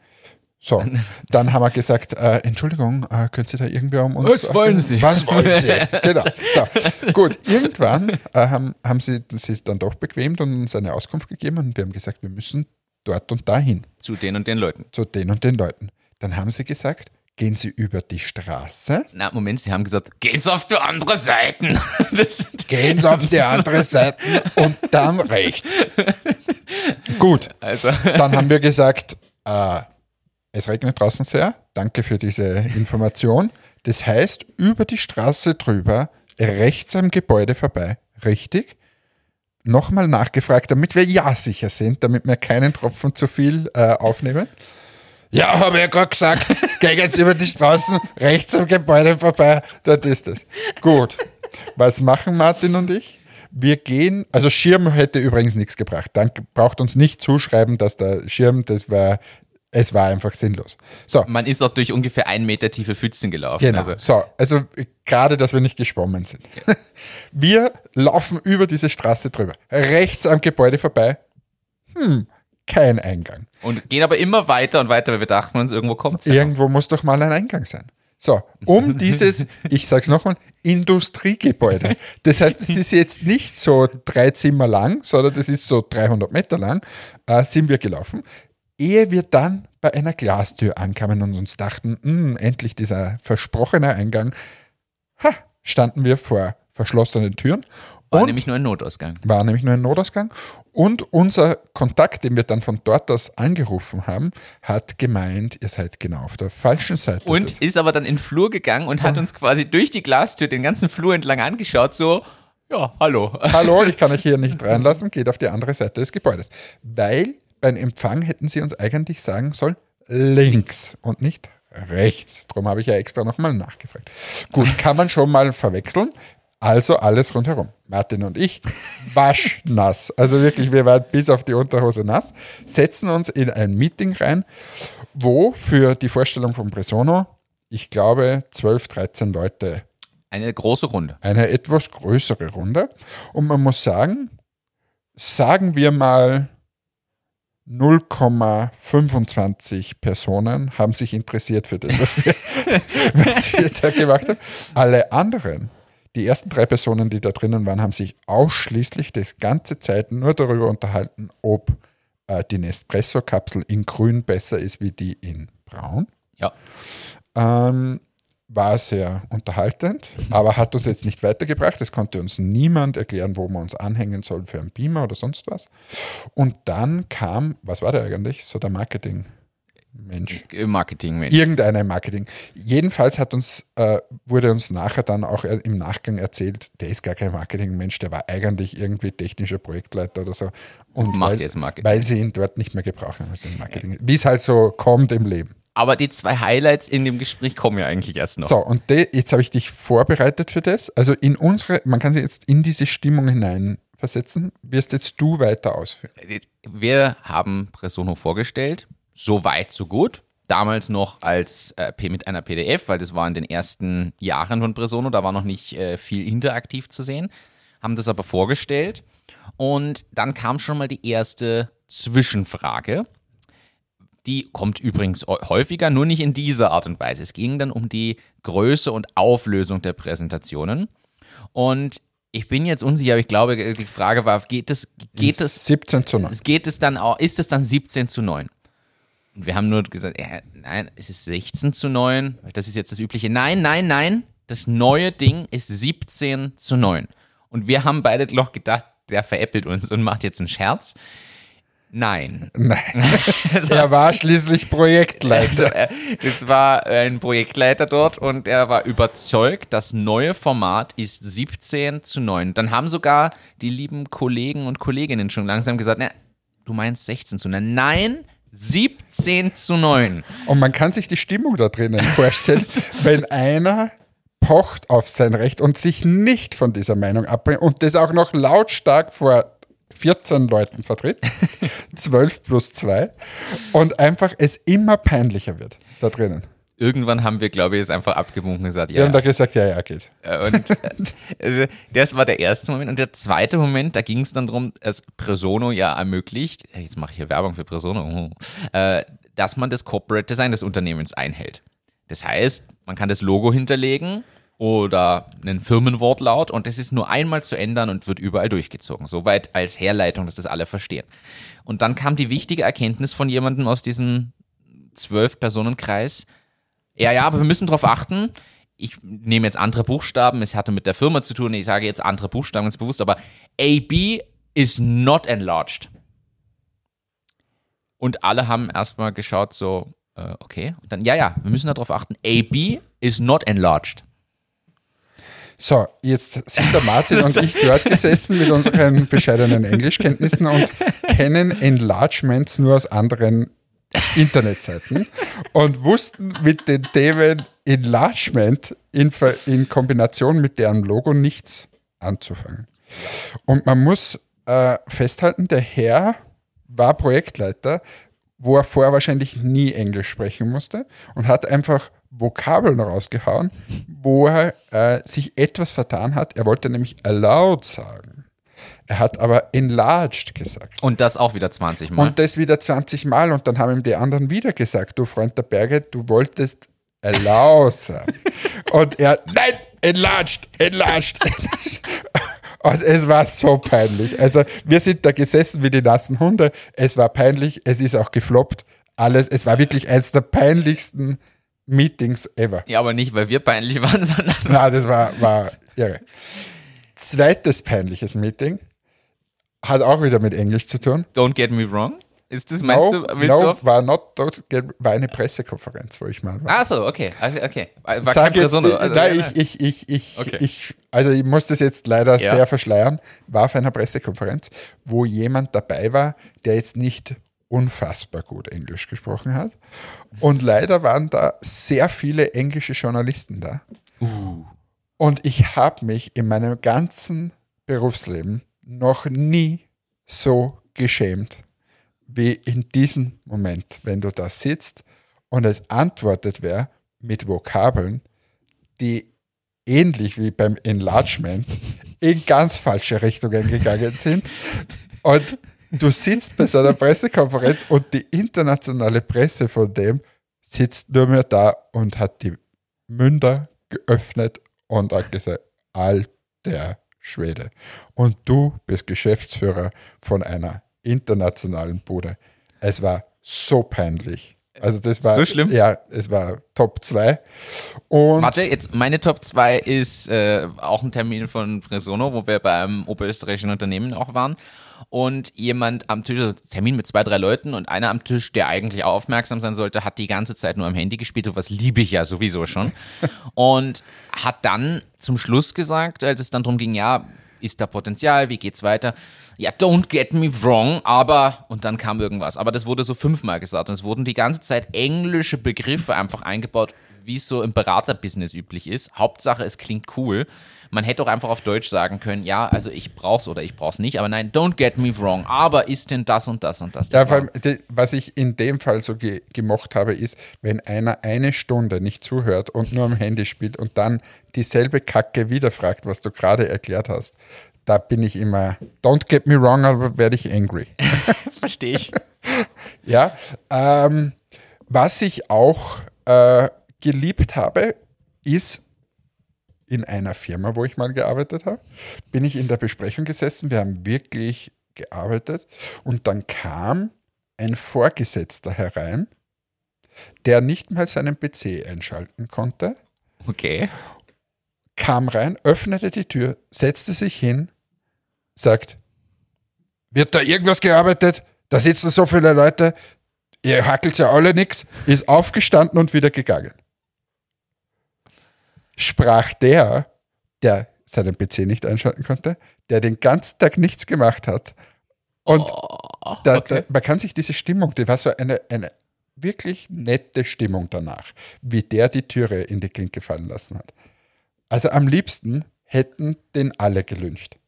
So, dann haben wir gesagt, äh, Entschuldigung, äh, können Sie da irgendwie um uns... Was wollen Sie? Was wollen Sie? genau. So, gut, irgendwann äh, haben, haben Sie ist dann doch bequemt und uns eine Auskunft gegeben und wir haben gesagt, wir müssen dort und dahin zu den und den Leuten. zu den und den Leuten. Dann haben sie gesagt, gehen Sie über die Straße, Na, Moment, sie haben gesagt, geht's auf die andere Seite. Gehen Sie auf die andere Seite und dann rechts. Gut, also, dann haben wir gesagt, äh, es regnet draußen sehr, danke für diese Information. Das heißt, über die Straße drüber, rechts am Gebäude vorbei, richtig? Nochmal nachgefragt, damit wir ja sicher sind, damit wir keinen Tropfen zu viel äh, aufnehmen. Ja, habe ich ja gerade gesagt. Geh jetzt über die Straßen, rechts am Gebäude vorbei. Dort ist es. Gut. Was machen Martin und ich? Wir gehen, also Schirm hätte übrigens nichts gebracht. Dann braucht uns nicht zuschreiben, dass der Schirm, das war, es war einfach sinnlos. So, man ist auch durch ungefähr einen Meter tiefe Pfützen gelaufen. Genau. Also, So, also gerade, dass wir nicht geschwommen sind. Wir laufen über diese Straße drüber. Rechts am Gebäude vorbei. Hm, kein Eingang. und gehen aber immer weiter und weiter, weil wir dachten uns, irgendwo kommt's. ja. Irgendwo muss doch mal ein Eingang sein. So, um dieses, ich sag's nochmal, Industriegebäude. Das heißt, es ist jetzt nicht so drei Zimmer lang, sondern das ist so 300 Meter lang, äh, sind wir gelaufen. Ehe wir dann bei einer Glastür ankamen und uns dachten, "Hm, endlich dieser versprochene Eingang, ha, standen wir vor verschlossenen Türen. War nämlich nur ein Notausgang. war nämlich nur ein Notausgang. Und unser Kontakt, den wir dann von dort aus angerufen haben, hat gemeint, ihr seid genau auf der falschen Seite. Und des- ist aber dann in den Flur gegangen und hat uns quasi durch die Glastür den ganzen Flur entlang angeschaut, so, ja, hallo. Hallo, ich kann euch hier nicht reinlassen, geht auf die andere Seite des Gebäudes. Weil beim Empfang hätten sie uns eigentlich sagen sollen, links und nicht rechts. Darum habe ich ja extra nochmal nachgefragt. Gut, kann man schon mal verwechseln. Also alles rundherum. Martin und ich, waschnass. Also wirklich, wir waren bis auf die Unterhose nass, setzen uns in ein Meeting rein, wo für die Vorstellung von Bresono, ich glaube, 12, 13 Leute Eine große Runde. eine etwas größere Runde. Und man muss sagen, sagen wir mal 0,25 Personen haben sich interessiert für das, was wir, was wir da gemacht haben. Alle anderen, die ersten drei Personen, die da drinnen waren, haben sich ausschließlich die ganze Zeit nur darüber unterhalten, ob äh, die Nespresso-Kapsel in grün besser ist wie die in braun. Ja. Ähm, war sehr unterhaltend, aber hat uns jetzt nicht weitergebracht. Es konnte uns niemand erklären, wo man uns anhängen soll für einen Beamer oder sonst was. Und dann kam, was war der eigentlich? So der Marketing. Mensch. Marketingmensch. Irgendeine Marketing. Jedenfalls hat uns, äh, wurde uns nachher dann auch äh, im Nachgang erzählt, der ist gar kein Marketingmensch, der war eigentlich irgendwie technischer Projektleiter oder so. Und Macht weil, jetzt Marketing. Weil sie ihn dort nicht mehr gebraucht haben. Also Marketing. Wie es halt so kommt im Leben. Aber die zwei Highlights in dem Gespräch kommen ja eigentlich erst noch. So, und de, jetzt habe ich dich vorbereitet für das. Also in unsere, man kann sich jetzt in diese Stimmung hineinversetzen. Wirst jetzt du weiter ausführen. Wir haben Presono vorgestellt. So weit, so gut. Damals noch als äh, mit einer PDF, weil das war in den ersten Jahren von Presono, da war noch nicht äh, viel interaktiv zu sehen. Haben das aber vorgestellt. Und dann kam schon mal die erste Zwischenfrage. Die kommt übrigens häufiger, nur nicht in dieser Art und Weise. Es ging dann um die Größe und Auflösung der Präsentationen. Und ich bin jetzt unsicher, aber ich glaube, die Frage war, geht es, geht es, 17 zu 9. geht es dann auch, ist es dann 17 zu 9? Und wir haben nur gesagt, äh, nein, es ist 16 zu 9. Das ist jetzt das übliche. Nein, nein, nein. Das neue Ding ist 17 zu 9. Und wir haben beide noch gedacht, der veräppelt uns und macht jetzt einen Scherz. Nein. Nein. er war schließlich Projektleiter. Also, äh, es war ein Projektleiter dort und er war überzeugt, das neue Format ist 17 zu 9. Dann haben sogar die lieben Kollegen und Kolleginnen schon langsam gesagt, na, du meinst 16 zu 9. Nein, 17 zu 9. Und man kann sich die Stimmung da drinnen vorstellen, wenn einer pocht auf sein Recht und sich nicht von dieser Meinung abbringt und das auch noch lautstark vor 14 Leuten vertritt, 12 plus 2, und einfach es immer peinlicher wird da drinnen. Irgendwann haben wir, glaube ich, es einfach abgewunken und gesagt, Wir ja. haben da gesagt, ja, ja, geht. Äh, Und äh, also, das war der erste Moment. Und der zweite Moment, da ging es dann darum, dass Presono ja ermöglicht, jetzt mache ich hier Werbung für Presono, äh, dass man das Corporate Design des Unternehmens einhält. Das heißt, man kann das Logo hinterlegen oder einen Firmenwortlaut und das ist nur einmal zu ändern und wird überall durchgezogen. Soweit als Herleitung, dass das alle verstehen. Und dann kam die wichtige Erkenntnis von jemandem aus diesem Zwölf-Personenkreis, ja, ja, aber wir müssen darauf achten. Ich nehme jetzt andere Buchstaben, es hatte mit der Firma zu tun, ich sage jetzt andere Buchstaben ganz bewusst, aber AB is not enlarged. Und alle haben erstmal geschaut, so, äh, okay. Und dann, ja, ja, wir müssen darauf achten, AB is not enlarged. So, jetzt sind der Martin und ich dort gesessen mit unseren bescheidenen Englischkenntnissen und kennen Enlargements nur aus anderen Internetseiten und wussten mit den Themen Enlargement in, in Kombination mit deren Logo nichts anzufangen. Und man muss äh, festhalten, der Herr war Projektleiter, wo er vorher wahrscheinlich nie Englisch sprechen musste und hat einfach Vokabeln rausgehauen, wo er äh, sich etwas vertan hat. Er wollte nämlich allowed sagen. Er hat aber enlarged gesagt. Und das auch wieder 20 Mal. Und das wieder 20 Mal und dann haben ihm die anderen wieder gesagt, du Freund der Berge, du wolltest allowed sagen. und er, nein, enlarged, enlarged. und es war so peinlich. Also wir sind da gesessen wie die nassen Hunde. Es war peinlich, es ist auch gefloppt. Alles, es war wirklich eines der peinlichsten Meetings ever. ja, aber nicht, weil wir peinlich waren, sondern Na, das war, war irre. Zweites peinliches Meeting hat auch wieder mit Englisch zu tun. don't get me wrong. Ist das, meinst no, du, willst no, du auf? war not dort, war eine Pressekonferenz, wo ich mal war. Ach so, okay, also, okay. War Sag kein jetzt, Presono. nicht- Also, nein, ich, ich, ich, ich, Okay. ich, also ich muss das jetzt leider Ja. sehr verschleiern, war auf einer Pressekonferenz, wo jemand dabei war, der jetzt nicht unfassbar gut Englisch gesprochen hat. Und leider waren da sehr viele englische Journalisten da. Uh. Und ich habe mich in meinem ganzen Berufsleben noch nie so geschämt wie in diesem Moment, wenn du da sitzt und es antwortet wer mit Vokabeln, die ähnlich wie beim Enlargement in ganz falsche Richtungen gegangen sind. Und du sitzt bei so einer Pressekonferenz und die internationale Presse von dem sitzt nur mehr da und hat die Münder geöffnet und hat gesagt, alter Schwede. Und du bist Geschäftsführer von einer internationalen Bude. Es war so peinlich. Also das war So schlimm? Ja, es war Top 2. Und Warte, jetzt meine Top 2 ist äh, auch ein Termin von Presono, wo wir beim oberösterreichischen Unternehmen auch waren. Und jemand am Tisch, also Termin mit zwei, drei Leuten und einer am Tisch, der eigentlich aufmerksam sein sollte, hat die ganze Zeit nur am Handy gespielt. Und was liebe ich ja sowieso schon. Und hat dann zum Schluss gesagt, als es dann darum ging, ja, ist da Potenzial, wie geht's weiter? Ja, don't get me wrong, aber, und dann kam irgendwas. Aber das wurde so fünfmal gesagt und es wurden die ganze Zeit englische Begriffe einfach eingebaut, wie es so im Beraterbusiness üblich ist. Hauptsache, es klingt cool. Man hätte auch einfach auf Deutsch sagen können, ja, also ich brauch's oder ich brauch's nicht, aber nein, don't get me wrong, aber ist denn das und das und das? das Ja, vor allem, was ich in dem Fall so ge gemocht habe, ist, wenn einer eine Stunde nicht zuhört und nur am Handy spielt und dann dieselbe Kacke wieder fragt, was du gerade erklärt hast. Da bin ich immer, don't get me wrong, aber werde ich angry. verstehe ich. Ja, ähm, was ich auch äh, geliebt habe, ist in einer Firma, wo ich mal gearbeitet habe, bin ich in der Besprechung gesessen. Wir haben wirklich gearbeitet und dann kam ein Vorgesetzter herein, der nicht mal seinen PC einschalten konnte, Okay. kam rein, öffnete die Tür, setzte sich hin, sagt, wird da irgendwas gearbeitet? Da sitzen so viele Leute, ihr hackelt ja alle nix, ist aufgestanden und wieder gegangen. Sprach der, der seinen PC nicht einschalten konnte, der den ganzen Tag nichts gemacht hat. Und Oh, da, okay. da, man kann sich diese Stimmung, die war so eine, eine wirklich nette Stimmung danach, wie der die Türe in die Klinke fallen lassen hat. Also am liebsten hätten den alle gelüncht.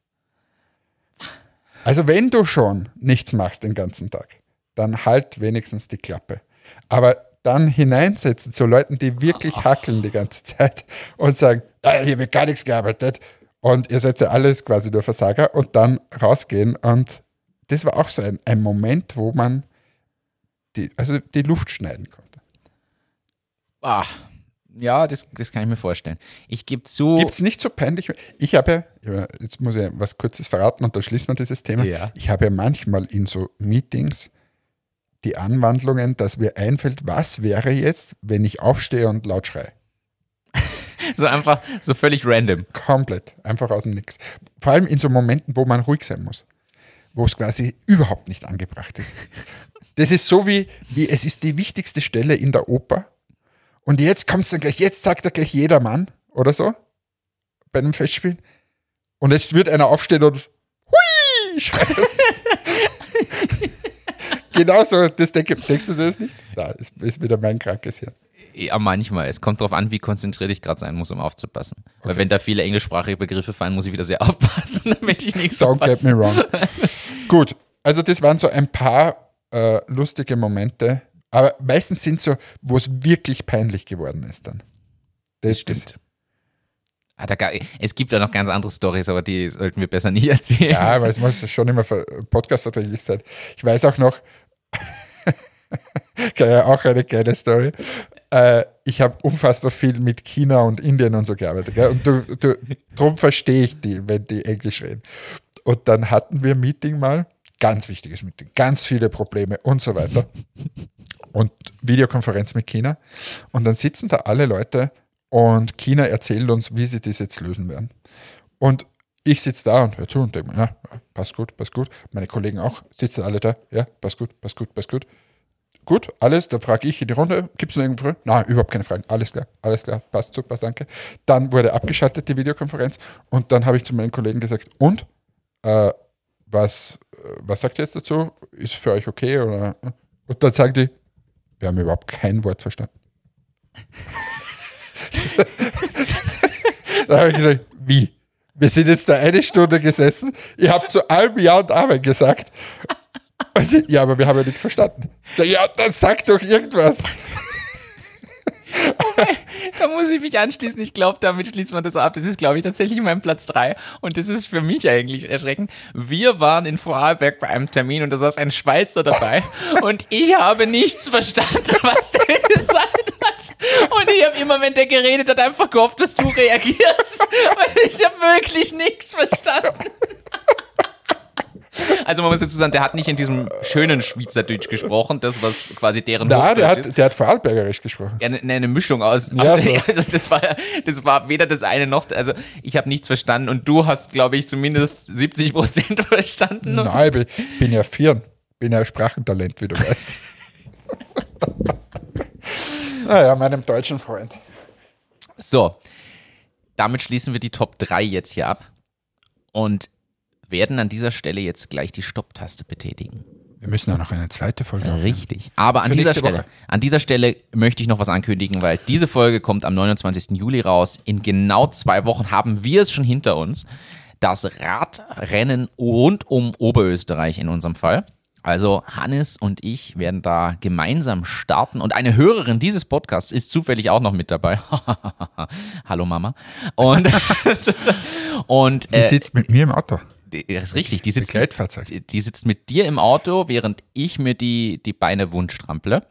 Also wenn du schon nichts machst den ganzen Tag, dann halt wenigstens die Klappe. Aber dann hineinsetzen zu Leuten, die wirklich hackeln die ganze Zeit und sagen, ah, hier wird gar nichts gearbeitet und ihr seid ja alles quasi nur Versager und dann rausgehen und das war auch so ein, ein Moment, wo man die, also die Luft schneiden konnte. Ah, ja, das, das kann ich mir vorstellen. Ich gebe zu. Gibt es nicht so peinlich? Ich habe ja, jetzt muss ich was Kurzes verraten und dann schließen wir dieses Thema. Ja. Ich habe ja manchmal in so Meetings die Anwandlungen, dass mir einfällt, was wäre jetzt, wenn ich aufstehe und laut schreie. So einfach, so völlig random. Komplett, einfach aus dem Nix. Vor allem in so Momenten, wo man ruhig sein muss, wo es quasi überhaupt nicht angebracht ist. Das ist so wie, wie es ist die wichtigste Stelle in der Oper. Und jetzt kommt es dann gleich, jetzt sagt er gleich jedermann oder so bei einem Festspiel. Und jetzt wird einer aufstehen und hui, schreit. genau so, das denke, denkst du das nicht? Da ist, ist wieder mein krankes Hirn. Ja, manchmal. Es kommt darauf an, wie konzentriert ich gerade sein muss, um aufzupassen. Weil wenn da viele englischsprachige Begriffe fallen, muss ich wieder sehr aufpassen, damit ich nichts Don't get me wrong. Gut, also das waren so ein paar äh, lustige Momente, aber meistens sind so, wo es wirklich peinlich geworden ist dann. Das stimmt. Ah, da, es gibt ja noch ganz andere Stories, aber die sollten wir besser nicht erzählen. Ja, aber es muss schon immer ver- podcastverträglich sein. Ich weiß auch noch, ja, auch eine geile Story. Äh, ich habe unfassbar viel mit China und Indien und so gearbeitet. Gell? Und du, du, darum verstehe ich die, wenn die Englisch reden. Und dann hatten wir ein Meeting mal, ganz wichtiges Meeting, ganz viele Probleme und so weiter. Und Videokonferenz mit China. Und dann sitzen da alle Leute und China erzählt uns, wie sie das jetzt lösen werden. Und ich sitze da und höre zu und denke mir, ja, passt gut, passt gut. Meine Kollegen auch, sitzen alle da, ja, passt gut, passt gut, passt gut. Gut, alles, dann frage ich in die Runde, gibt es noch irgendwo? Nein, überhaupt keine Fragen. Alles klar, alles klar, passt super, danke. Dann wurde abgeschaltet, die Videokonferenz, und dann habe ich zu meinen Kollegen gesagt, und, äh, was, äh, was sagt ihr jetzt dazu? Ist für euch okay? Oder? Und dann sagen die, wir haben überhaupt kein Wort verstanden. da habe ich gesagt, wie? Wir sind jetzt da eine Stunde gesessen, ihr habt zu allem Ja und Amen gesagt. Sie, ja, aber wir haben ja nichts verstanden. Ja, dann sag doch irgendwas. Da muss ich mich anschließen. Ich glaube, damit schließt man das ab. Das ist, glaube ich, tatsächlich mein Platz 3. Und das ist für mich eigentlich erschreckend. Wir waren in Vorarlberg bei einem Termin und da saß ein Schweizer dabei. und ich habe nichts verstanden, was der gesagt hat. Und ich habe immer, wenn der geredet hat, einfach gehofft, dass du reagierst. Weil ich habe wirklich nichts verstanden. Also man muss dazu sagen, der hat nicht in diesem schönen Schweizerdeutsch gesprochen, das was quasi deren Nein, der Hochdeutsch ist. hat, der hat Vorarlbergerisch gesprochen. Ja, eine, eine Mischung aus. Ja, so. also das war das war weder das eine noch also ich habe nichts verstanden und du hast glaube ich zumindest 70 Prozent verstanden. Nein, ich bin- bin ja vier. Bin ja Sprachentalent, wie du weißt. Naja, meinem deutschen Freund. So, damit schließen wir die Top 3 jetzt hier ab und werden an dieser Stelle jetzt gleich die Stopptaste betätigen. Wir müssen auch noch eine zweite Folge aufnehmen. Richtig. Aber an dieser Stelle, Woche. an dieser Stelle möchte ich noch was ankündigen, weil diese Folge kommt am 29. Juli raus. In genau zwei Wochen haben wir es schon hinter uns. Das Radrennen rund um Oberösterreich in unserem Fall. Also Hannes und ich werden da gemeinsam starten und eine Hörerin dieses Podcasts ist zufällig auch noch mit dabei. Hallo Mama. Und, und Die äh, sitzt mit mir im Auto. das ist richtig, die sitzt Begleitfahrzeug. die, die sitzt mit dir im Auto, während ich mir die, die Beine wundstrample.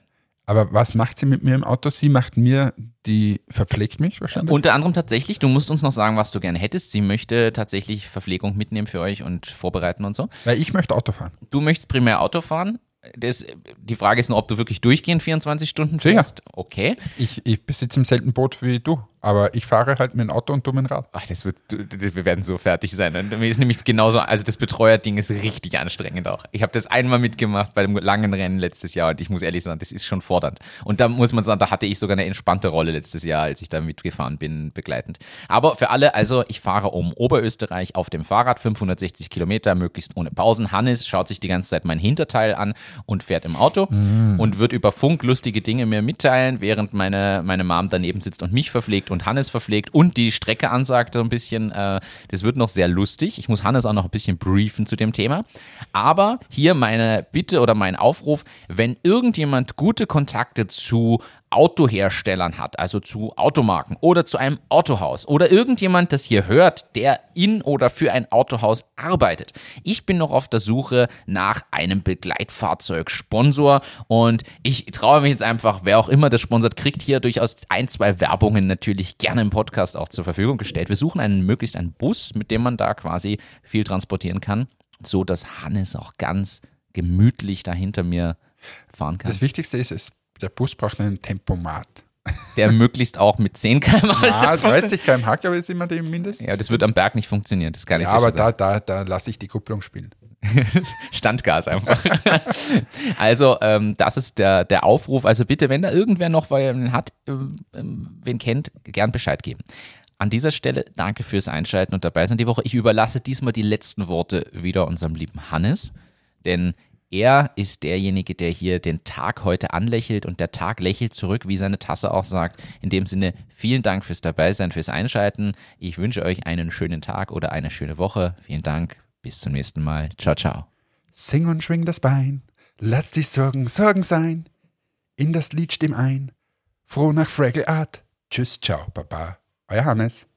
Aber was macht sie mit mir im Auto? Sie macht mir, die verpflegt mich wahrscheinlich. Unter anderem tatsächlich, du musst uns noch sagen, was du gerne hättest. Sie möchte tatsächlich Verpflegung mitnehmen für euch und vorbereiten und so. Weil ich möchte Auto fahren. Du möchtest primär Auto fahren. Das, die Frage ist nur, ob du wirklich durchgehend 24 Stunden Sicher. fährst. Okay. Ich, ich besitze im selben Boot wie du, aber ich fahre halt mit dem Auto und du mit dem Rad. Ach, das wird, das, wir werden so fertig sein. Und Mir ist nämlich genauso, also das Betreuerding ist richtig anstrengend auch. Ich habe das einmal mitgemacht bei dem langen Rennen letztes Jahr und ich muss ehrlich sagen, das ist schon fordernd. Und da muss man sagen, da hatte ich sogar eine entspannte Rolle letztes Jahr, als ich da mitgefahren bin, begleitend. Aber für alle, also ich fahre um Oberösterreich auf dem Fahrrad, 560 Kilometer, möglichst ohne Pausen. Hannes schaut sich die ganze Zeit mein Hinterteil an und fährt im Auto und wird über Funk lustige Dinge mir mitteilen, während meine, meine Mom daneben sitzt und mich verpflegt und Hannes verpflegt und die Strecke ansagt so ein bisschen. Äh, das wird noch sehr lustig. Ich muss Hannes auch noch ein bisschen briefen zu dem Thema. Aber hier meine Bitte oder mein Aufruf, wenn irgendjemand gute Kontakte zu Autoherstellern hat, also zu Automarken oder zu einem Autohaus oder irgendjemand das hier hört, der in oder für ein Autohaus arbeitet. Ich bin noch auf der Suche nach einem Begleitfahrzeugsponsor und ich traue mich jetzt einfach, wer auch immer das sponsert, kriegt hier durchaus ein, zwei Werbungen natürlich gerne im Podcast auch zur Verfügung gestellt. Wir suchen einen möglichst einen Bus, mit dem man da quasi viel transportieren kann, so dass Hannes auch ganz gemütlich da hinter mir fahren kann. Das Wichtigste ist, es, der Bus braucht einen Tempomat. der möglichst auch mit 10 km/h schon 30 km/h, glaube ich, ist immer die Mindest. Ja, das wird am Berg nicht funktionieren. Das kann ich Ja, aber da, da, da lasse ich die Kupplung spielen. Standgas einfach. also, ähm, das ist der, der Aufruf. Also bitte, wenn da irgendwer noch wen hat, ähm, ähm, wen kennt, gern Bescheid geben. An dieser Stelle danke fürs Einschalten und dabei sein die Woche. Ich überlasse diesmal die letzten Worte wieder unserem lieben Hannes, denn er ist derjenige, der hier den Tag heute anlächelt und der Tag lächelt zurück, wie seine Tasse auch sagt. In dem Sinne, vielen Dank fürs Dabeisein, fürs Einschalten. Ich wünsche euch einen schönen Tag oder eine schöne Woche. Vielen Dank. Bis zum nächsten Mal. Ciao, ciao. Sing und schwing das Bein. Lass dich Sorgen, Sorgen sein. In das Lied stimm ein. Froh nach Fraggle Art. Tschüss, ciao, Baba. Euer Hannes.